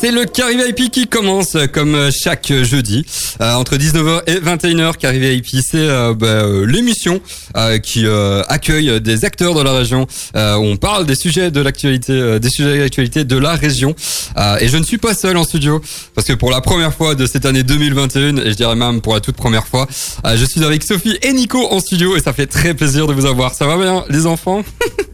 C'est le Carré VIP qui commence euh, comme euh, chaque jeudi euh, entre 19h et 21h. Carré VIP, c'est bah, l'émission qui accueille des acteurs de la région. on parle des sujets de l'actualité, des sujets d'actualité de la région. et je ne suis pas seul en studio parce que pour la première fois de cette année 2021 et je dirais même pour la toute première fois, je suis avec Sophie et Nico en studio et ça fait très plaisir de vous avoir. Ça va bien, les enfants?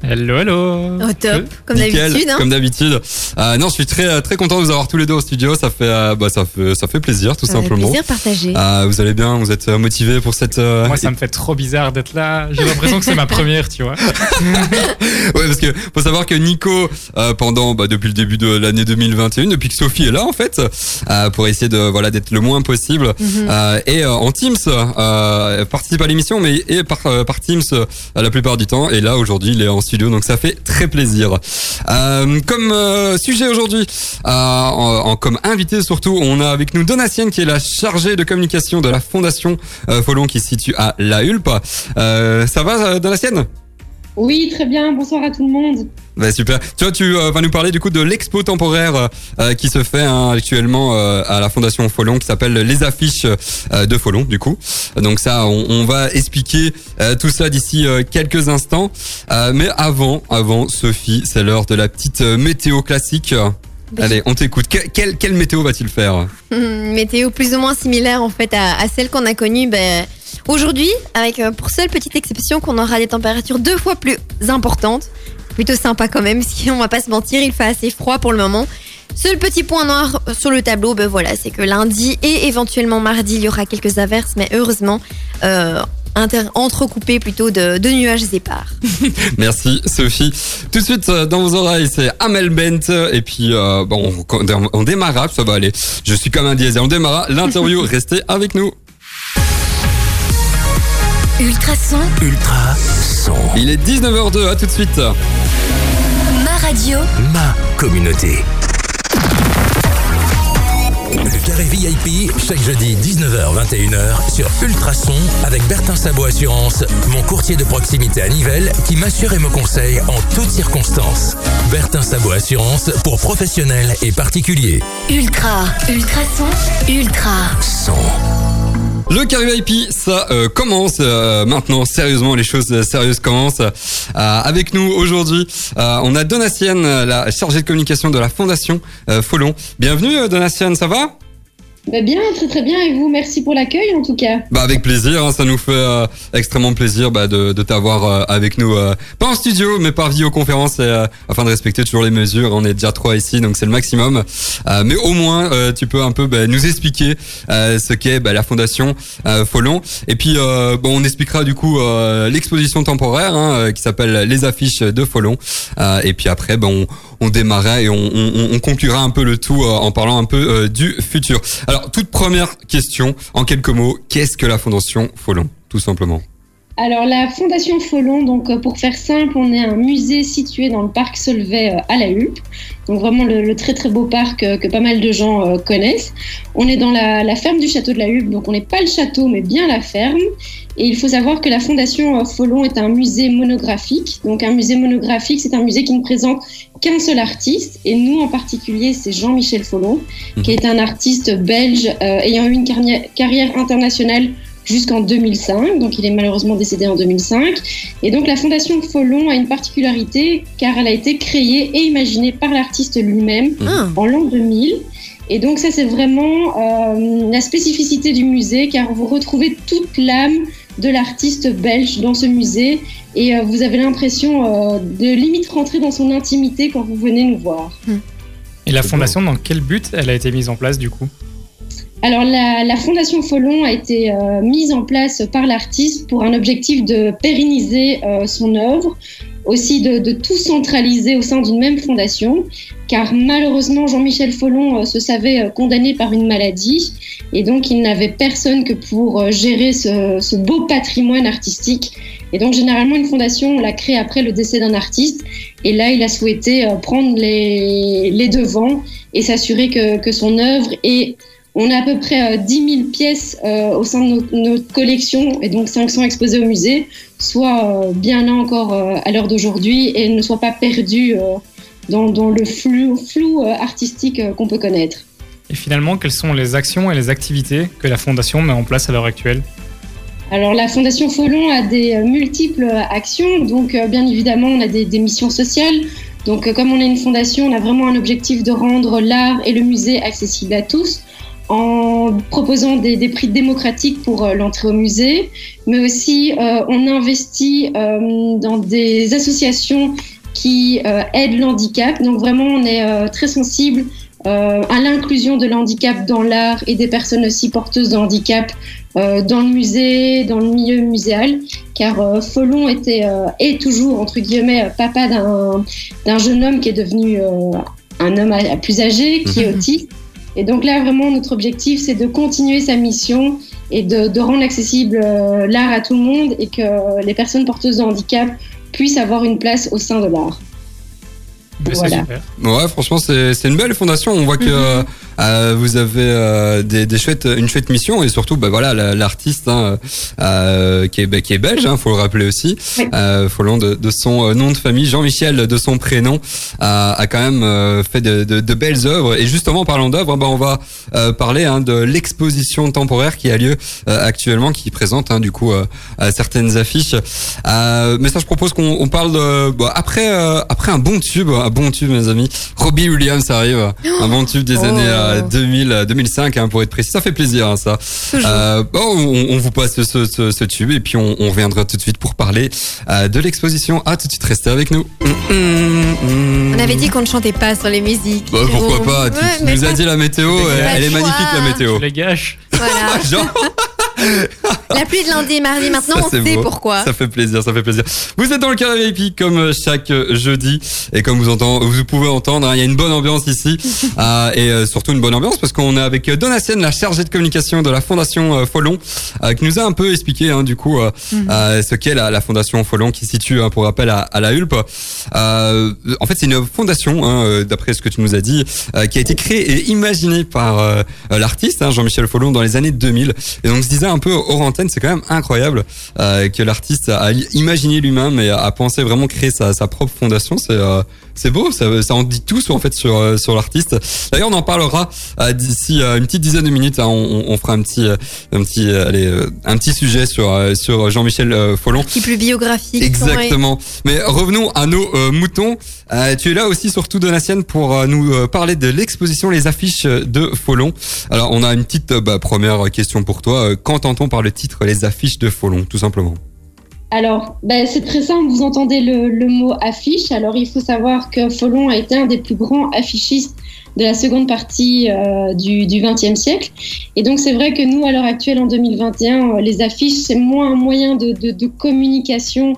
Hello, hello. Au top, comme d'habitude. Hein. Comme d'habitude. non, je suis très très content de vous avoir tous les deux au studio, ça fait, euh, bah, ça fait, ça fait plaisir, tout simplement. Plaisir partagé. Euh, vous allez bien, vous êtes euh, motivé pour cette. Moi, ça me fait trop bizarre d'être là. J'ai l'impression que c'est ma première, tu vois. ouais, parce que faut savoir que Nico, pendant, bah, depuis le début de l'année 2021, depuis que Sophie est là, en fait, pour essayer de, voilà, d'être le moins possible, mhm. et en Teams, participe à l'émission, mais et par, par Teams la plupart du temps. Et là, aujourd'hui, il est en studio, donc ça fait très plaisir. comme sujet aujourd'hui, en, comme invité surtout, on a avec nous Donatienne qui est la chargée de communication de la Fondation euh, Folon qui se situe à La Hulpe. Euh, ça va euh, Donatienne? Oui, très bien. Bonsoir à tout le monde. Bah, super. Tu vois, tu vas nous parler du coup de l'expo temporaire qui se fait hein, actuellement à la Fondation Folon, qui s'appelle les affiches de Folon, du coup. Donc ça, on, on va expliquer tout ça d'ici quelques instants. mais avant, avant, Sophie, c'est l'heure de la petite météo classique. Allez, on t'écoute. Quelle, quelle, météo va-t-il faire Météo plus ou moins similaire en fait à, celle qu'on a connue ben, aujourd'hui, avec euh, pour seule petite exception qu'on aura des températures deux fois plus importantes. Plutôt sympa quand même, si on va pas se mentir, il fait assez froid pour le moment. Seul petit point noir sur le tableau, ben voilà, c'est que lundi et éventuellement mardi, il y aura quelques averses, mais heureusement, euh, entrecoupé plutôt de, de, nuages épars. Merci Sophie. Tout de suite euh, dans vos oreilles, c'est Amel Bent et puis euh, bon, on, on démarra, ça va aller. Je suis comme un diesel, on démarra l'interview. Restez avec nous. Ultrason. Ultrason. Il est 19h02, à tout de suite. Ma radio. Ma communauté. Le carré VIP, chaque jeudi 19h-21h sur Ultrason avec Bertin Sabot Assurance, mon courtier de proximité à Nivelles qui m'assure et me conseille en toutes circonstances. Bertin Sabot Assurance pour professionnels et particuliers. Ultra, Ultrason, Ultra. Son. Le Carré VIP, ça euh, commence euh, maintenant sérieusement, les choses sérieuses commencent. Euh, avec nous aujourd'hui, on a Donatienne, la chargée de communication de la Fondation Folon. Bienvenue Donatienne, ça va? Bah bien, très très bien. Et vous, merci pour l'accueil en tout cas. Bah avec plaisir, hein, ça nous fait euh, extrêmement plaisir bah, de, de t'avoir euh, avec nous, euh, pas en studio, mais par vidéoconférence, et, afin de respecter toujours les mesures. On est déjà trois ici, donc c'est le maximum. mais au moins, tu peux un peu bah, nous expliquer ce qu'est bah, la fondation Folon. Et puis, bon, on expliquera du coup l'exposition temporaire hein, qui s'appelle Les affiches de Folon. et puis après, ben on, on démarrait et on, on, on, conclura un peu le tout en parlant un peu du futur. Toute première question, en quelques mots, qu'est-ce que la Fondation Folon, tout simplement? Alors la Fondation Folon, donc euh, pour faire simple, on est un musée situé dans le parc Solvay euh, à la Hulpe, donc vraiment le, très très beau parc euh, que pas mal de gens connaissent. On est dans la, ferme du château de la Hulpe, donc on n'est pas le château mais bien la ferme. Et il faut savoir que la Fondation Folon est un musée monographique. Donc un musée monographique, c'est un musée qui ne présente qu'un seul artiste, et nous en particulier, c'est Jean-Michel Folon, qui mhm. est un artiste belge ayant eu une carrière internationale jusqu'en 2005. Donc il est malheureusement décédé en 2005. Et donc la Fondation Folon a une particularité car elle a été créée et imaginée par l'artiste lui-même ah. en l'an 2000. Et donc ça c'est vraiment euh, la spécificité du musée car vous retrouvez toute l'âme de l'artiste belge dans ce musée et euh, vous avez l'impression euh, de limite rentrer dans son intimité quand vous venez nous voir. Et la fondation, dans quel but elle a été mise en place du coup? Alors la, Fondation Folon a été euh, mise en place par l'artiste pour un objectif de pérenniser euh, son œuvre, aussi de, tout centraliser au sein d'une même fondation, car malheureusement Jean-Michel Folon euh, se savait condamné par une maladie et donc il n'avait personne que pour gérer ce, beau patrimoine artistique. Et donc généralement une fondation on la crée après le décès d'un artiste et là il a souhaité prendre les, devants et s'assurer que, que son œuvre est on a à peu près 10 euh, 000 pièces euh, au sein de notre, collection et donc 500 exposées au musée, soit euh, bien là encore à l'heure d'aujourd'hui et ne soient pas perdues dans, dans le flou, flou artistique qu'on peut connaître. Et finalement, quelles sont les actions et les activités que la Fondation met en place à l'heure actuelle? Alors la Fondation Folon a des multiples actions, donc bien évidemment on a des, des missions sociales, donc, comme on est une fondation, on a vraiment un objectif de rendre l'art et le musée accessibles à tous en proposant des, prix démocratiques pour euh, l'entrée au musée, mais aussi euh, on investit euh, dans des associations qui aident l'handicap. Donc vraiment, on est très sensible à l'inclusion de l'handicap dans l'art et des personnes aussi porteuses de handicap dans le musée, dans le milieu muséal, car Folon était est toujours entre guillemets papa d'un jeune homme qui est devenu un homme plus âgé, qui est mhm. autiste et donc là, vraiment, notre objectif, c'est de continuer sa mission et de, rendre accessible euh, l'art à tout le monde et que les personnes porteuses de handicap puissent avoir une place au sein de l'art. Voilà. Ouais, franchement, c'est une belle fondation. On voit que mhm. Euh, vous avez euh, des, des, chouettes, une chouette mission et surtout, bah voilà, l'artiste hein, euh, qui, est, bah, qui est belge, hein, faut le rappeler aussi, oui. euh, Folland de, de, son nom de famille, Jean-Michel de son prénom, a, a quand même fait de, de, de, belles œuvres. Et justement, en parlant d'œuvres, bah, on va parler hein, de l'exposition temporaire qui a lieu actuellement, qui présente hein, du coup certaines affiches. mais ça, je propose qu'on parle de bah, après après un bon tube, un bon tube, mes amis. Robbie Williams arrive, un bon tube des oh. années 2000, 2005 hein, pour être précis. Ça fait plaisir hein, ça. Euh, bon, on, on, vous passe ce, ce, ce, tube et puis on, on, reviendra tout de suite pour parler euh, de l'exposition. À tout de suite, restez avec nous. On avait dit qu'on ne chantait pas sur les musiques. Bah, pourquoi pas Tu, ouais, nous as dit la météo, elle, elle est magnifique la météo. Je les gâche. Voilà. Genre La pluie de lundi et mardi, maintenant ça, on sait pourquoi. Ça fait plaisir, ça fait plaisir. Vous êtes dans le carré VIP comme chaque euh, jeudi et comme vous, entendez, vous pouvez entendre, hein, il y a une bonne ambiance ici euh, et euh, surtout une bonne ambiance parce qu'on est avec Donatienne, la chargée de communication de la Fondation euh, Folon, qui nous a un peu expliqué hein, du coup mm -hmm. ce qu'est la, la, Fondation Folon qui se situe, hein, pour rappel, à, à la Hulpe. en fait, c'est une fondation, d'après ce que tu nous as dit, qui a été créée et imaginée par l'artiste Jean-Michel Folon dans les années 2000. Et donc, je disais un peu hors antenne, c'est quand même incroyable euh, que l'artiste a imaginé lui-même et a pensé vraiment créer sa, propre fondation. C'est euh, c'est beau, ça, ça en dit tout en fait sur euh, sur l'artiste. D'ailleurs, on en parlera euh, d'ici euh, une petite dizaine de minutes. Hein, on, on, fera un petit un petit allez un petit sujet sur sur Jean-Michel Follon. Un petit plus biographique. Exactement. Mais revenons à nos moutons. tu es là aussi surtout Donatienne pour nous parler de l'exposition les affiches de Follon. Alors, on a une petite bah, première question pour toi. Qu'entend-on par le titre les affiches de Follon, tout simplement? Alors, ben, c'est très simple, vous entendez le, mot affiche. Alors, il faut savoir que Folon a été un des plus grands affichistes de la seconde partie euh, du XXe siècle. Et donc, c'est vrai que nous, à l'heure actuelle, en 2021, les affiches, c'est moins un moyen de communication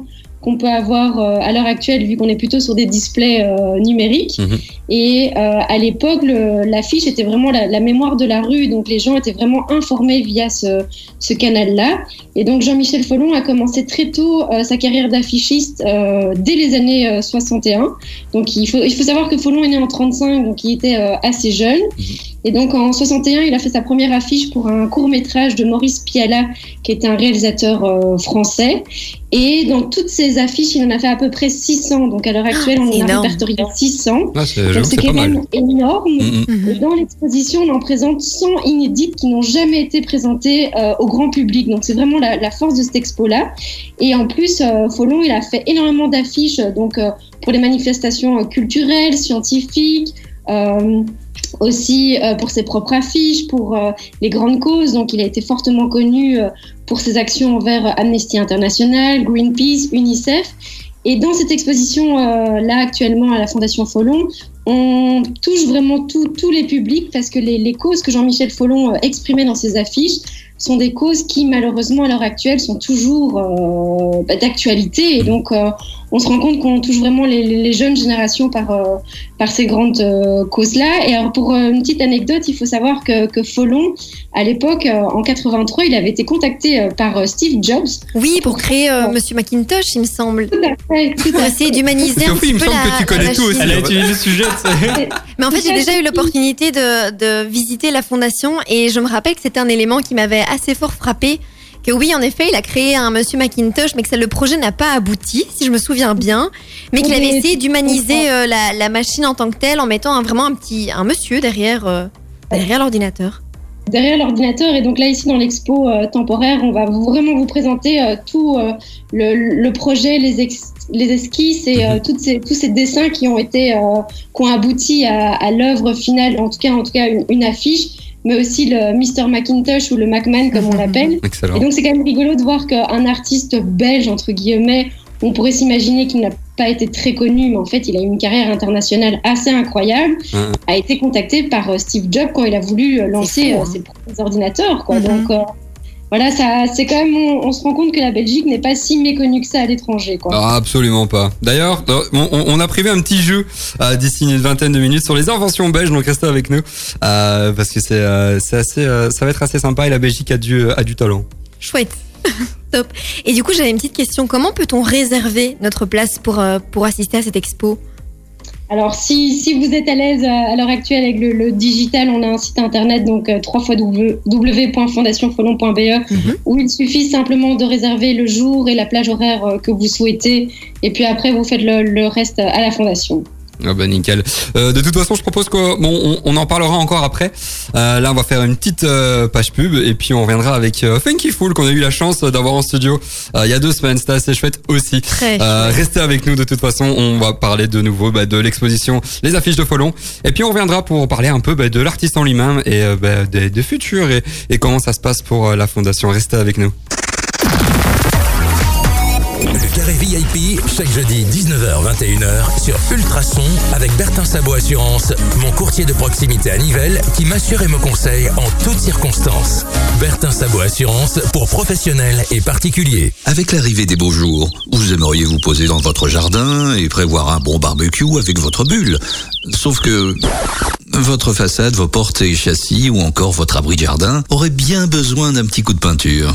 qu'on peut avoir euh, à l'heure actuelle, vu qu'on est plutôt sur des displays euh, numériques. Mmh. Et euh, à l'époque, l'affiche était vraiment la, la, mémoire de la rue, donc les gens étaient vraiment informés via ce, ce canal-là. Et donc Jean-Michel Follon a commencé très tôt sa carrière d'affichiste dès les années 61. Donc il faut, il faut savoir que Follon est né en 35, donc il était assez jeune. Mmh. Et donc en 61, il a fait sa première affiche pour un court métrage de Maurice Piala, qui est un réalisateur français. Et dans toutes ces affiches, il en a fait à peu près 600. Donc à l'heure actuelle, on en a répertorié 600. Ah, c'est quand même énorme. Mm -hmm. Dans l'exposition, on en présente 100 inédites qui n'ont jamais été présentées euh, au grand public. Donc c'est vraiment la, la, force de cette expo-là. Et en plus, euh, Follon, il a fait énormément d'affiches donc euh, pour les manifestations culturelles, scientifiques. Euh, aussi euh, pour ses propres affiches, pour euh, les grandes causes. Donc, il a été fortement connu euh, pour ses actions envers Amnesty International, Greenpeace, UNICEF. Et dans cette exposition là actuellement à la Fondation Follon, on touche vraiment tous les publics parce que les, causes que Jean-Michel Follon exprimait dans ses affiches sont des causes qui malheureusement à l'heure actuelle sont toujours euh, bah, d'actualité et donc euh, on se rend compte qu'on touche vraiment les, les, jeunes générations par, euh, par ces grandes euh, causes-là. Et alors pour euh, une petite anecdote, il faut savoir que, que Follon, à l'époque, en 83, il avait été contacté par Steve Jobs. Oui, pour créer bon. Monsieur Macintosh, il me semble. Tout à fait. Tout pour essayer d'humaniser un petit peu il me semble la, que tu connais tout aussi. Elle a utilisé le sujet. Mais en fait, j'ai déjà eu l'opportunité de, de visiter la fondation et je me rappelle que c'était un élément qui m'avait assez fort frappé que oui, en effet, il a créé un Monsieur Macintosh, mais que ça, le projet n'a pas abouti, si je me souviens bien, mais qu'il avait Oui, essayé d'humaniser euh, la, la machine en tant que telle en mettant un- vraiment un petit un monsieur derrière euh, derrière l'ordinateur. derrière l'ordinateur. Et donc là, ici, dans l'expo euh, temporaire, on va vraiment vous présenter tout le, le projet, les, ex- les esquisses et euh, toutes ces, tous ces dessins qui ont été, qui ont abouti à, à l'œuvre finale, en tout cas, en tout cas, une, une affiche, mais aussi le Mr. Macintosh ou le Macman, comme on l'appelle. Excellent. Et donc, c'est quand même rigolo de voir qu'un artiste belge, entre guillemets, on pourrait s'imaginer qu'il n'a pas été très connu, mais en fait, il a eu une carrière internationale assez incroyable, Ouais. a été contacté par euh, Steve Jobs quand il a voulu euh, lancer fou, euh, hein. ses premiers ordinateurs. Quoi. Mhm. Donc, euh, voilà, ça, c'est quand même, on, on se rend compte que la Belgique n'est pas si méconnue que ça à l'étranger. Quoi. Ah, absolument pas. D'ailleurs, euh, on, on- on a prévu un petit jeu euh, d'ici une vingtaine de minutes sur les inventions belges, donc restez avec nous euh, parce que c'est euh, c'est assez, euh, ça va être assez sympa et la Belgique a du a du talent. Chouette. Top. Et du coup, j'avais une petite question. Comment peut-on réserver notre place pour, euh, pour assister à cette expo? Alors, si, si vous êtes à l'aise euh, à l'heure actuelle avec le, le digital, on a un site internet, donc euh, www.fondationfolon.be, Mhm. où il suffit simplement de réserver le jour et la plage horaire euh, que vous souhaitez, et puis après, vous faites le, le reste à la fondation. Ah bah nickel. Euh, de toute façon, je propose que bon, on, on en parlera encore après. Euh, là, on va faire une petite euh, page pub et puis on reviendra avec euh, Funky Fool qu'on a eu la chance d'avoir en studio euh, il y a deux semaines. C'était assez chouette aussi. Très. Euh, restez avec nous de toute façon, on va parler de nouveau bah, de l'exposition Les affiches de Folon et puis on reviendra pour parler un peu bah, de l'artiste en lui-même et euh, bah, des, des futurs et, et comment ça se passe pour la fondation. Restez avec nous. VIP, chaque jeudi 19h-21h sur Ultrason avec Bertin Sabot Assurance, mon courtier de proximité à Nivelles qui m'assure et me conseille en toutes circonstances. Bertin Sabot Assurance pour professionnels et particuliers. Avec l'arrivée des beaux jours, vous aimeriez vous poser dans votre jardin et prévoir un bon barbecue avec votre bulle. Sauf que votre façade, vos portes et châssis ou encore votre abri de jardin auraient bien besoin d'un petit coup de peinture.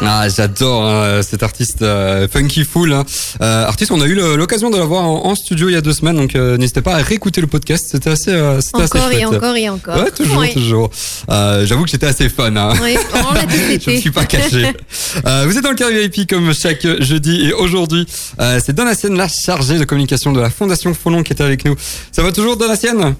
Ah, j'adore hein, cet artiste euh, Funky Fool. hein. Euh, artiste, on a eu l'occasion de l'avoir en, en studio il y a deux semaines, donc euh, n'hésitez pas à réécouter le podcast. C'était assez, euh, c'était assez Encore et chouette. encore et encore. Ouais, toujours, Oui. toujours. Euh, J'avoue que j'étais assez fun. Hein. Oui, on l'a Je ne suis pas caché. Euh, vous êtes dans le carré VIP comme chaque jeudi et aujourd'hui, euh, c'est Donatienne, la chargée de communication de la Fondation Folon qui est avec nous. Ça va toujours Donatienne?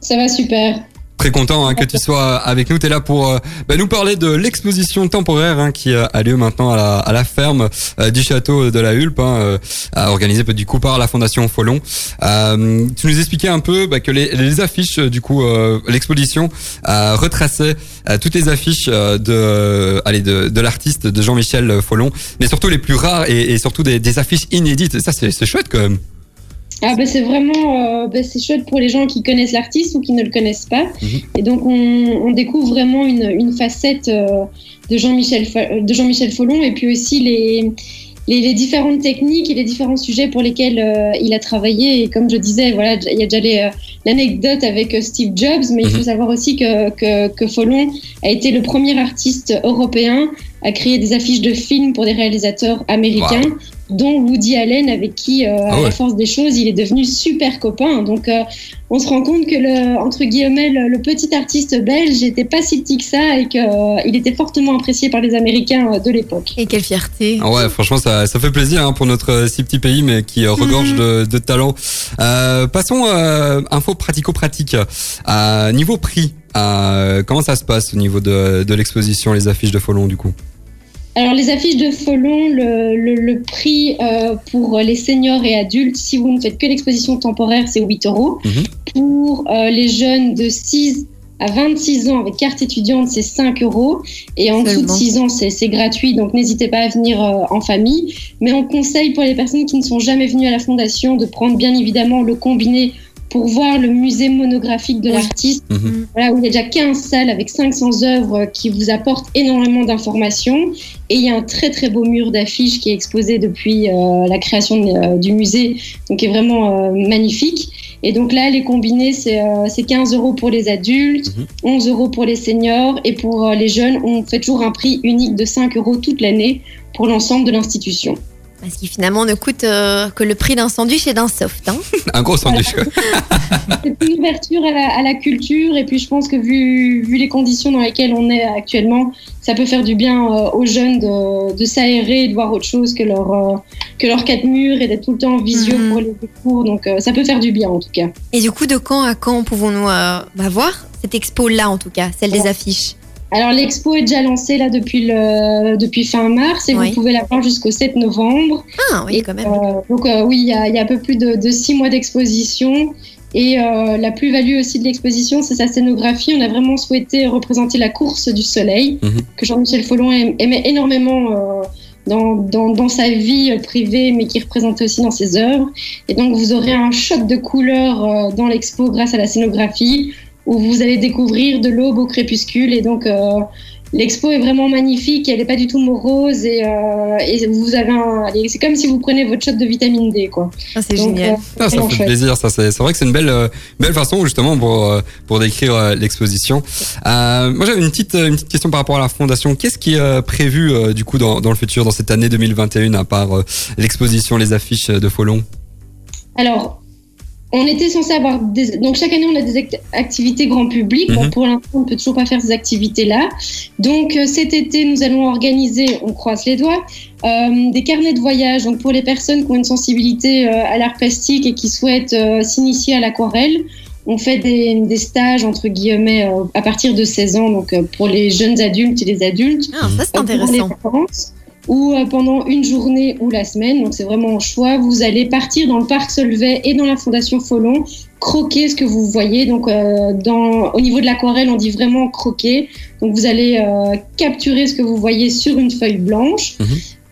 Ça va super. Très content hein, que tu sois avec nous. Tu es là pour euh, bah, nous parler de l'exposition temporaire hein, qui euh, a lieu maintenant à la, à la ferme euh, du château de la Hulpe, hein, organisée du coup par la Fondation Folon. Tu nous expliquais un peu bah, que les, les affiches, du coup, l'exposition retraçait toutes les affiches de, allez, de, de l'artiste de Jean-Michel Folon, mais surtout les plus rares et, et surtout des, des affiches inédites. Ça, c'est chouette quand même. Ah bah c'est vraiment euh, bah c'est chouette pour les gens qui connaissent l'artiste ou qui ne le connaissent pas. Mhm. Et donc on, on découvre vraiment une, une facette euh, de Jean-Michel Fa- de Jean-Michel Folon et puis aussi les, les, les différentes techniques et les différents sujets pour lesquels euh, il a travaillé. Et comme je disais, voilà, il y a déjà euh, l'anecdote avec euh, Steve Jobs, mais il faut Mhm. savoir aussi que, que, que Folon a été le premier artiste européen à créer des affiches de films pour des réalisateurs américains, dont Woody Allen, avec qui, euh, Ah à ouais. la force des choses, il est devenu super copain. Donc, euh, on se rend compte que, le, entre guillemets, le, le petit artiste belge n'était pas si petit que ça et qu'il était fortement apprécié par les Américains euh, de l'époque. Et quelle fierté. Ah ouais, franchement, ça, ça fait plaisir hein, pour notre euh, si petit pays, mais qui euh, regorge Mhm. de, de talent. Euh, passons euh, info pratico-pratique. Euh, niveau prix, euh, comment ça se passe au niveau de, de l'exposition, les affiches de Folon du coup? Alors, les affiches de Folon, le, le, le prix euh, pour les seniors et adultes, si vous ne faites que l'exposition temporaire, c'est 8 euros. Mhm. Pour euh, les jeunes de 6 à 26 ans avec carte étudiante, c'est 5 euros. Et en dessous de Seulement. 6 ans, c'est c'est gratuit. Donc, n'hésitez pas à venir euh, en famille. Mais on conseille pour les personnes qui ne sont jamais venues à la fondation de prendre bien évidemment le combiné pour voir le musée monographique de Oui. l'artiste, Mhm. voilà, où il y a déjà 15 salles avec 500 œuvres qui vous apportent énormément d'informations. Et il y a un très très beau mur d'affiches qui est exposé depuis euh, la création de- euh, du musée, donc qui est vraiment euh, magnifique. Et donc là, les combinés, c'est euh, c'est 15 euros pour les adultes, Mhm. 11 euros pour les seniors, et pour euh, les jeunes, on fait toujours un prix unique de 5 euros toute l'année pour l'ensemble de l'institution. Parce qu'il finalement ne coûte euh, que le prix d'un sandwich et d'un soft. Hein. Un gros sandwich. C'est une ouverture à la, à la culture, et puis je pense que vu, vu les conditions dans lesquelles on est actuellement, ça peut faire du bien euh, aux jeunes de, de s'aérer et de voir autre chose que leur, euh, que leurs quatre murs et d'être tout le temps en visio Mhm. pour les cours. Donc euh, ça peut faire du bien en tout cas. Et du coup, de quand à quand pouvons-nous euh, bah, voir cette expo-là, en tout cas, celle des affiches? Alors l'expo est déjà lancée là depuis, le, depuis fin mars et Oui. vous pouvez la voir jusqu'au 7 novembre. Ah oui, Et, quand même. euh, donc euh, oui, il y, a, il y a un peu plus de, de six mois d'exposition. Et euh, la plus-value aussi de l'exposition, c'est sa scénographie. On a vraiment souhaité représenter la course du soleil, Mhm. que Jean-Michel Follon aim- aimait énormément euh, dans, dans, dans sa vie privée, mais qui représentait aussi dans ses œuvres. Et donc vous aurez un choc de couleurs euh, dans l'expo grâce à la scénographie, où vous allez découvrir de l'aube au crépuscule. Et donc euh, L'expo est vraiment magnifique, elle n'est pas du tout morose et, euh, et vous avez un, c'est comme si vous prenez votre shot de vitamine D quoi. Ah, c'est génial. euh, Ah, ça fait chouette. plaisir, ça c'est c'est vrai que c'est une belle euh, belle façon justement pour euh, pour décrire euh, l'exposition. Euh, moi j'avais une petite une petite question par rapport à la fondation. Qu'est-ce qui est prévu euh, du coup dans dans le futur dans cette année 2021 à part euh, l'exposition, les affiches de Folon? Alors, on était censé avoir des... donc chaque année on a des act- activités grand public. Bon, Mhm. pour l'instant on ne peut toujours pas faire ces activités là. Donc euh, cet été nous allons organiser, on croise les doigts, euh, des carnets de voyage. Donc pour les personnes qui ont une sensibilité euh, à l'art plastique et qui souhaitent euh, s'initier à l'aquarelle. On fait des, des stages entre guillemets euh, à partir de 16 ans, donc euh, pour les jeunes adultes et les adultes. Ah, ça, c'est pour les intéressant. Ou euh, pendant une journée ou la semaine, donc c'est vraiment au choix. Vous allez partir dans le parc Solvay et dans la Fondation Folon, croquer ce que vous voyez. Donc, euh, dans, au niveau de l'aquarelle, on dit vraiment croquer. Donc, vous allez euh, capturer ce que vous voyez sur une feuille blanche. Mhm.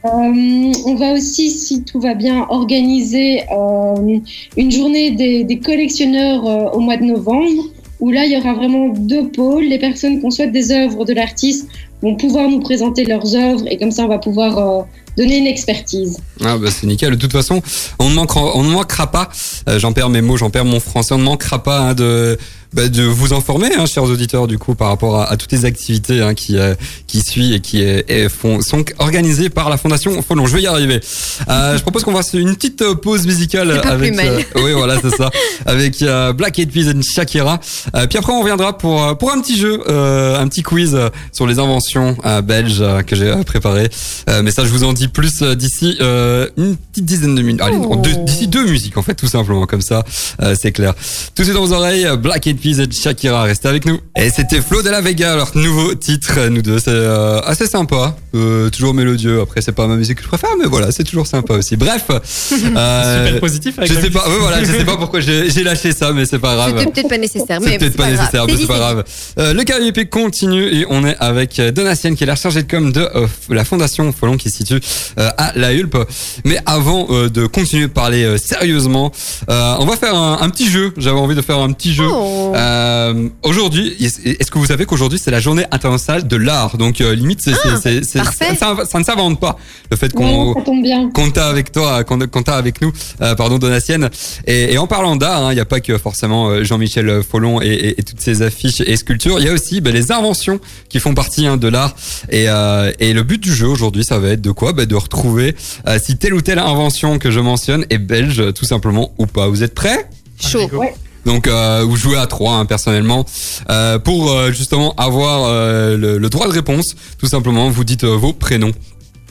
Euh, on va aussi, si tout va bien, organiser euh, une journée des, des collectionneurs euh, au mois de novembre, où là, il y aura vraiment deux pôles. Les personnes qui souhaitent des œuvres de l'artiste vont pouvoir nous présenter leurs œuvres et comme ça, on va pouvoir euh, donner une expertise. Ah bah c'est nickel. De toute façon, on ne manquera, pas. euh, j'en perds mes mots, j'en perds mon français. On ne manquera pas hein, de bah, de vous informer, hein, chers auditeurs, du coup, par rapport à, à toutes les activités hein, qui euh, qui suivent et qui et font, sont organisées par la Fondation Folon. Je vais y arriver. Euh, je propose qu'on fasse une petite euh, pause musicale avec. euh, oui, voilà, c'est ça. Avec euh, Black Eyed Peas and Shakira. Euh, puis après, on reviendra pour pour un petit jeu, euh, un petit quiz sur les inventions euh, belges euh, que j'ai préparé. Euh, mais ça, je vous en dis plus d'ici euh, une petite dizaine de minutes. Allez, Oh. d'ici deux musiques en fait, tout simplement, comme ça, euh, c'est clair. Tout est dans vos oreilles, Black Eyed Peas et Shakira, restez avec nous. Et c'était Flo de la Vega, leur nouveau titre, nous deux, c'est euh, assez sympa, euh, toujours mélodieux. Après, c'est pas ma musique que je préfère, mais voilà, c'est toujours sympa aussi. Bref, euh, Super positif avec je sais pas, musique. ouais, voilà, je sais pas pourquoi j'ai lâché ça, mais c'est pas grave. C'était peut-être pas nécessaire. Mais peut-être pas nécessaire, mais c'est pas grave. Euh, le karaoké continue et on est avec Donatienne qui est la chargée de com de euh, la fondation Folon qui se situe euh, à La Hulpe. Mais avant euh, de continuer de parler euh, sérieusement, euh, on va faire un, un petit jeu. J'avais envie de faire un petit jeu. Oh. Euh, aujourd'hui, est-ce que vous savez qu'aujourd'hui c'est la journée internationale de l'art? Donc euh, limite, c'est, c'est- c'est- c'est- ça, ça ne s'invente pas le fait qu'on bien. qu'on t'a avec toi, qu'on t'a avec nous, euh, pardon Donatienne. Et, et en parlant d'art, hein, il n'y a pas que forcément euh, Jean-Michel Follon et, et- et toutes ces affiches et sculptures. Il y a aussi bah, les inventions qui font partie hein, de l'art. Et, euh, et le but du jeu aujourd'hui, ça va être de quoi? Bah, De retrouver euh, si telle ou telle invention que je mentionne est belge, tout simplement ou pas. Vous êtes prêts? Chaud. Ouais. Donc euh, vous jouez à trois hein, personnellement euh, pour euh, justement avoir euh, le, le droit de réponse. Tout simplement, vous dites euh, vos prénoms.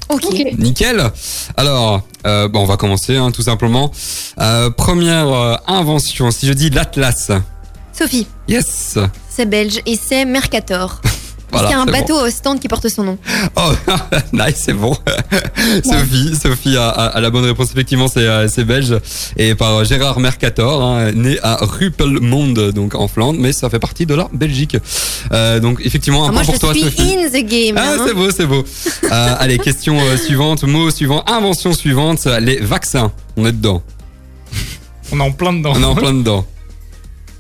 Ok. Ok. Nickel. Alors, euh, bon, on va commencer hein, tout simplement. Euh, première euh, invention, si je dis l'Atlas. Sophie, Yes. c'est belge et c'est Mercator. Parce Voilà, qu'il y a un bateau au stand qui porte son nom. Oh, nice, c'est bon. Sophie, Sophie a, a- a la bonne réponse. Effectivement, c'est euh, belge et par Gérard Mercator, hein, né à Ruppelmonde, donc en Flandre, mais ça fait partie de la Belgique. Euh, donc effectivement, un Ah, point je pour toi, suis Sophie. in the game. Ah, hein. c'est beau, c'est beau. Euh, allez, question euh, suivante, mot suivant, invention suivante, les vaccins. On est dedans. On est en plein dedans. On est en plein dedans.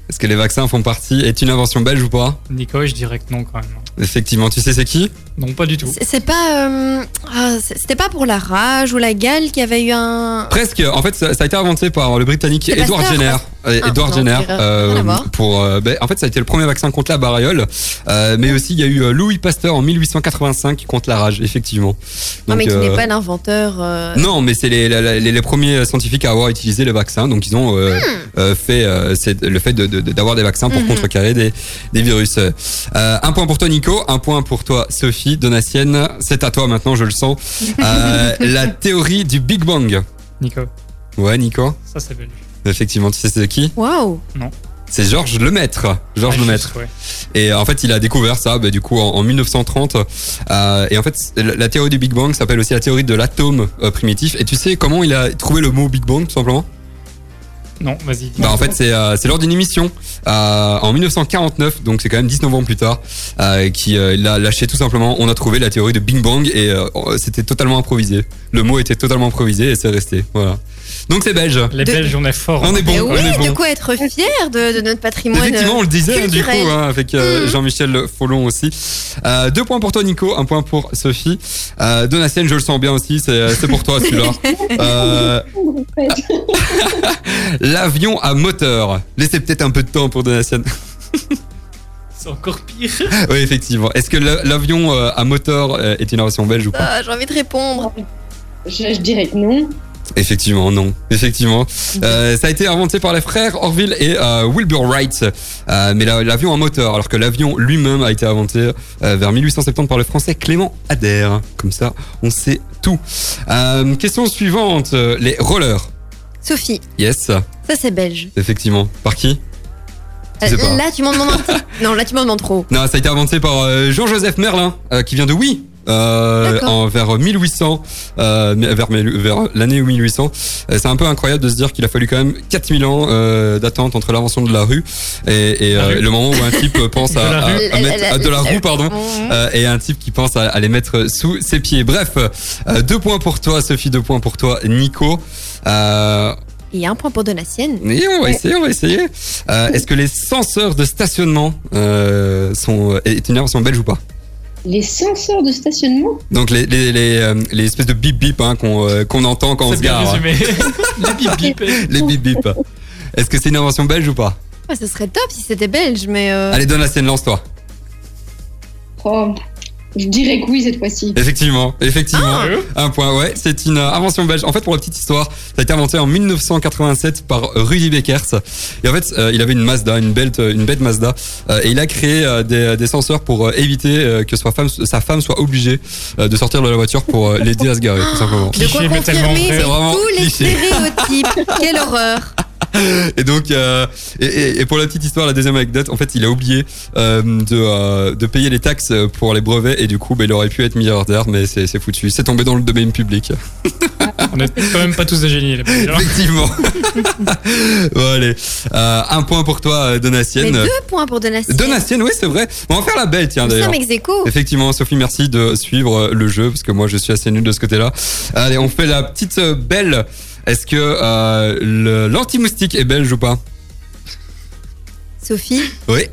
Est-ce que les vaccins font partie? Est une invention belge ou pas? Nico, je dirais que non quand même. Effectivement, tu sais c'est qui? Non, pas du tout. C'est- pas. euh, ah, C'était pas pour la rage ou la gale qui avait eu un. Presque. En fait, ça, ça a été inventé par le Britannique Edward Pasteur, Jenner. Euh, Ah, Edward non, Jenner. voir. pour. euh, ben, en fait, ça a été le premier vaccin contre la variole. Euh, mais aussi, il y a eu euh, Louis Pasteur en 1885 contre la rage, effectivement. Non, mais Donc, qui euh, n'est pas l'inventeur. euh, Non, mais c'est les, les, les- les premiers scientifiques à avoir utilisé le vaccin. Donc, ils ont euh, euh, fait euh, le fait de- de- de- d'avoir des vaccins pour Mhm. contrecarrer des, des virus. Euh, un point pour toi, Nico. Un point pour toi, Sophie. Donatienne, c'est à toi maintenant, je le sens. Euh, la théorie du Big Bang. Nico, Ouais, Nico. ça c'est belge. Effectivement, tu sais c'est qui Waouh! C'est Georges Lemaître. Georges Ah, Lemaître. juste, ouais. Et en fait, il a découvert ça, bah, du coup, en, en 1930. Euh, et en fait, la, la théorie du Big Bang s'appelle aussi la théorie de l'atome euh, primitif. Et tu sais comment il a trouvé le mot Big Bang, tout simplement? Non, vas-y. Bah en fait c'est euh, lors d'une émission euh, en 1949 donc c'est quand même 19 ans plus tard euh, qui euh, l'a lâché tout simplement. On a trouvé la théorie de Big Bang et euh, c'était totalement improvisé. Le mot était totalement improvisé et c'est resté voilà donc c'est belge Les De- Belges, on est forts. On est bon, Mais on oui, est de bon. quoi être fier de, de notre patrimoine. Effectivement, on le disait hein, du coup hein, avec euh, Mm. Jean-Michel Follon aussi. Euh, deux points pour toi Nico, un point pour Sophie. Euh, Donatienne, je le sens bien aussi, c'est pour toi celui-là. Euh, L'avion à moteur. Laissez peut-être un peu de temps pour Donatienne. C'est encore pire. oui, effectivement. Est-ce que la- l'avion à moteur est une invention belge ou pas? Ah, J'ai envie de répondre. Je, je dirais que non. Effectivement, non. Effectivement. Euh, ça a été inventé par les frères Orville et euh, Wilbur Wright. Euh, mais la- l'avion à moteur, alors que l'avion lui-même a été inventé vers 1870 par le français Clément Adair. Comme ça, on sait tout. Question suivante. Les rollers. Sophie, Yes, ça c'est belge. effectivement. Par qui? Euh, là, tu m'en demandes. Non, là, tu m'en demandes trop. Non, ça a été inventé par euh, Jean-Joseph Merlin, euh, qui vient de Oui. Euh, en, vers 1800, euh, vers, vers l'année 1800. Euh, c'est un peu incroyable de se dire qu'il a fallu quand même 4000 ans euh, d'attente entre l'invention de la rue et, et, La euh, rue le moment où un type pense à, De la à- rue. à mettre, à de la roue, pardon, et un type qui pense à, à les mettre sous ses pieds. Bref, euh, deux points pour toi, Sophie, deux points pour toi, Nico. Euh, Et un point pour Donatienne. et on va essayer, on va essayer. Euh, Est-ce que les senseurs de stationnement euh, sont est une invention belge ou pas? Les senseurs de stationnement Donc les, les, les, euh, les espèces de bip bip hein, qu'on euh, qu'on entend quand on se gare. hein. Les bip bip. Les bip bip. Est-ce que c'est une invention belge ou pas? Ouais, ce serait top si c'était belge, mais. euh, Allez, donne la scène, lance-toi. Oh, Je dirais que oui cette fois-ci. Effectivement, effectivement. Ah. Un point, ouais. C'est une euh, invention belge. En fait, pour la petite histoire, ça a été inventé en 1987 par Rudy Beckers. Et en fait, euh, il avait une Mazda, une belle, une bête Mazda, euh, et il a créé euh, des, des senseurs pour euh, éviter euh, que sa femme, sa femme soit obligée euh, de sortir de la voiture pour euh, l'aider à se garer, tout simplement. De quoi confirmer tous les stéréotypes. Quelle horreur. Et donc, euh, et, et- et pour la petite histoire, la deuxième anecdote, en fait, il a oublié euh, de, euh, de payer les taxes pour les brevets et du coup, bah, il aurait pu être milliardaire, mais c'est c'est foutu. C'est tombé dans le domaine public. On est quand même pas tous des génies, les. Effectivement. bon, allez. Euh, un point pour toi, Mais Donatienne. deux points pour Donatienne. Donatienne, oui, c'est vrai. On va faire la belle, tiens, Nous d'ailleurs. Effectivement, Sophie, merci de suivre le jeu parce que moi je suis assez nul de ce côté-là. Allez, on fait la petite belle. Est-ce que euh, l'anti-moustique est belge ou pas? Sophie? Oui.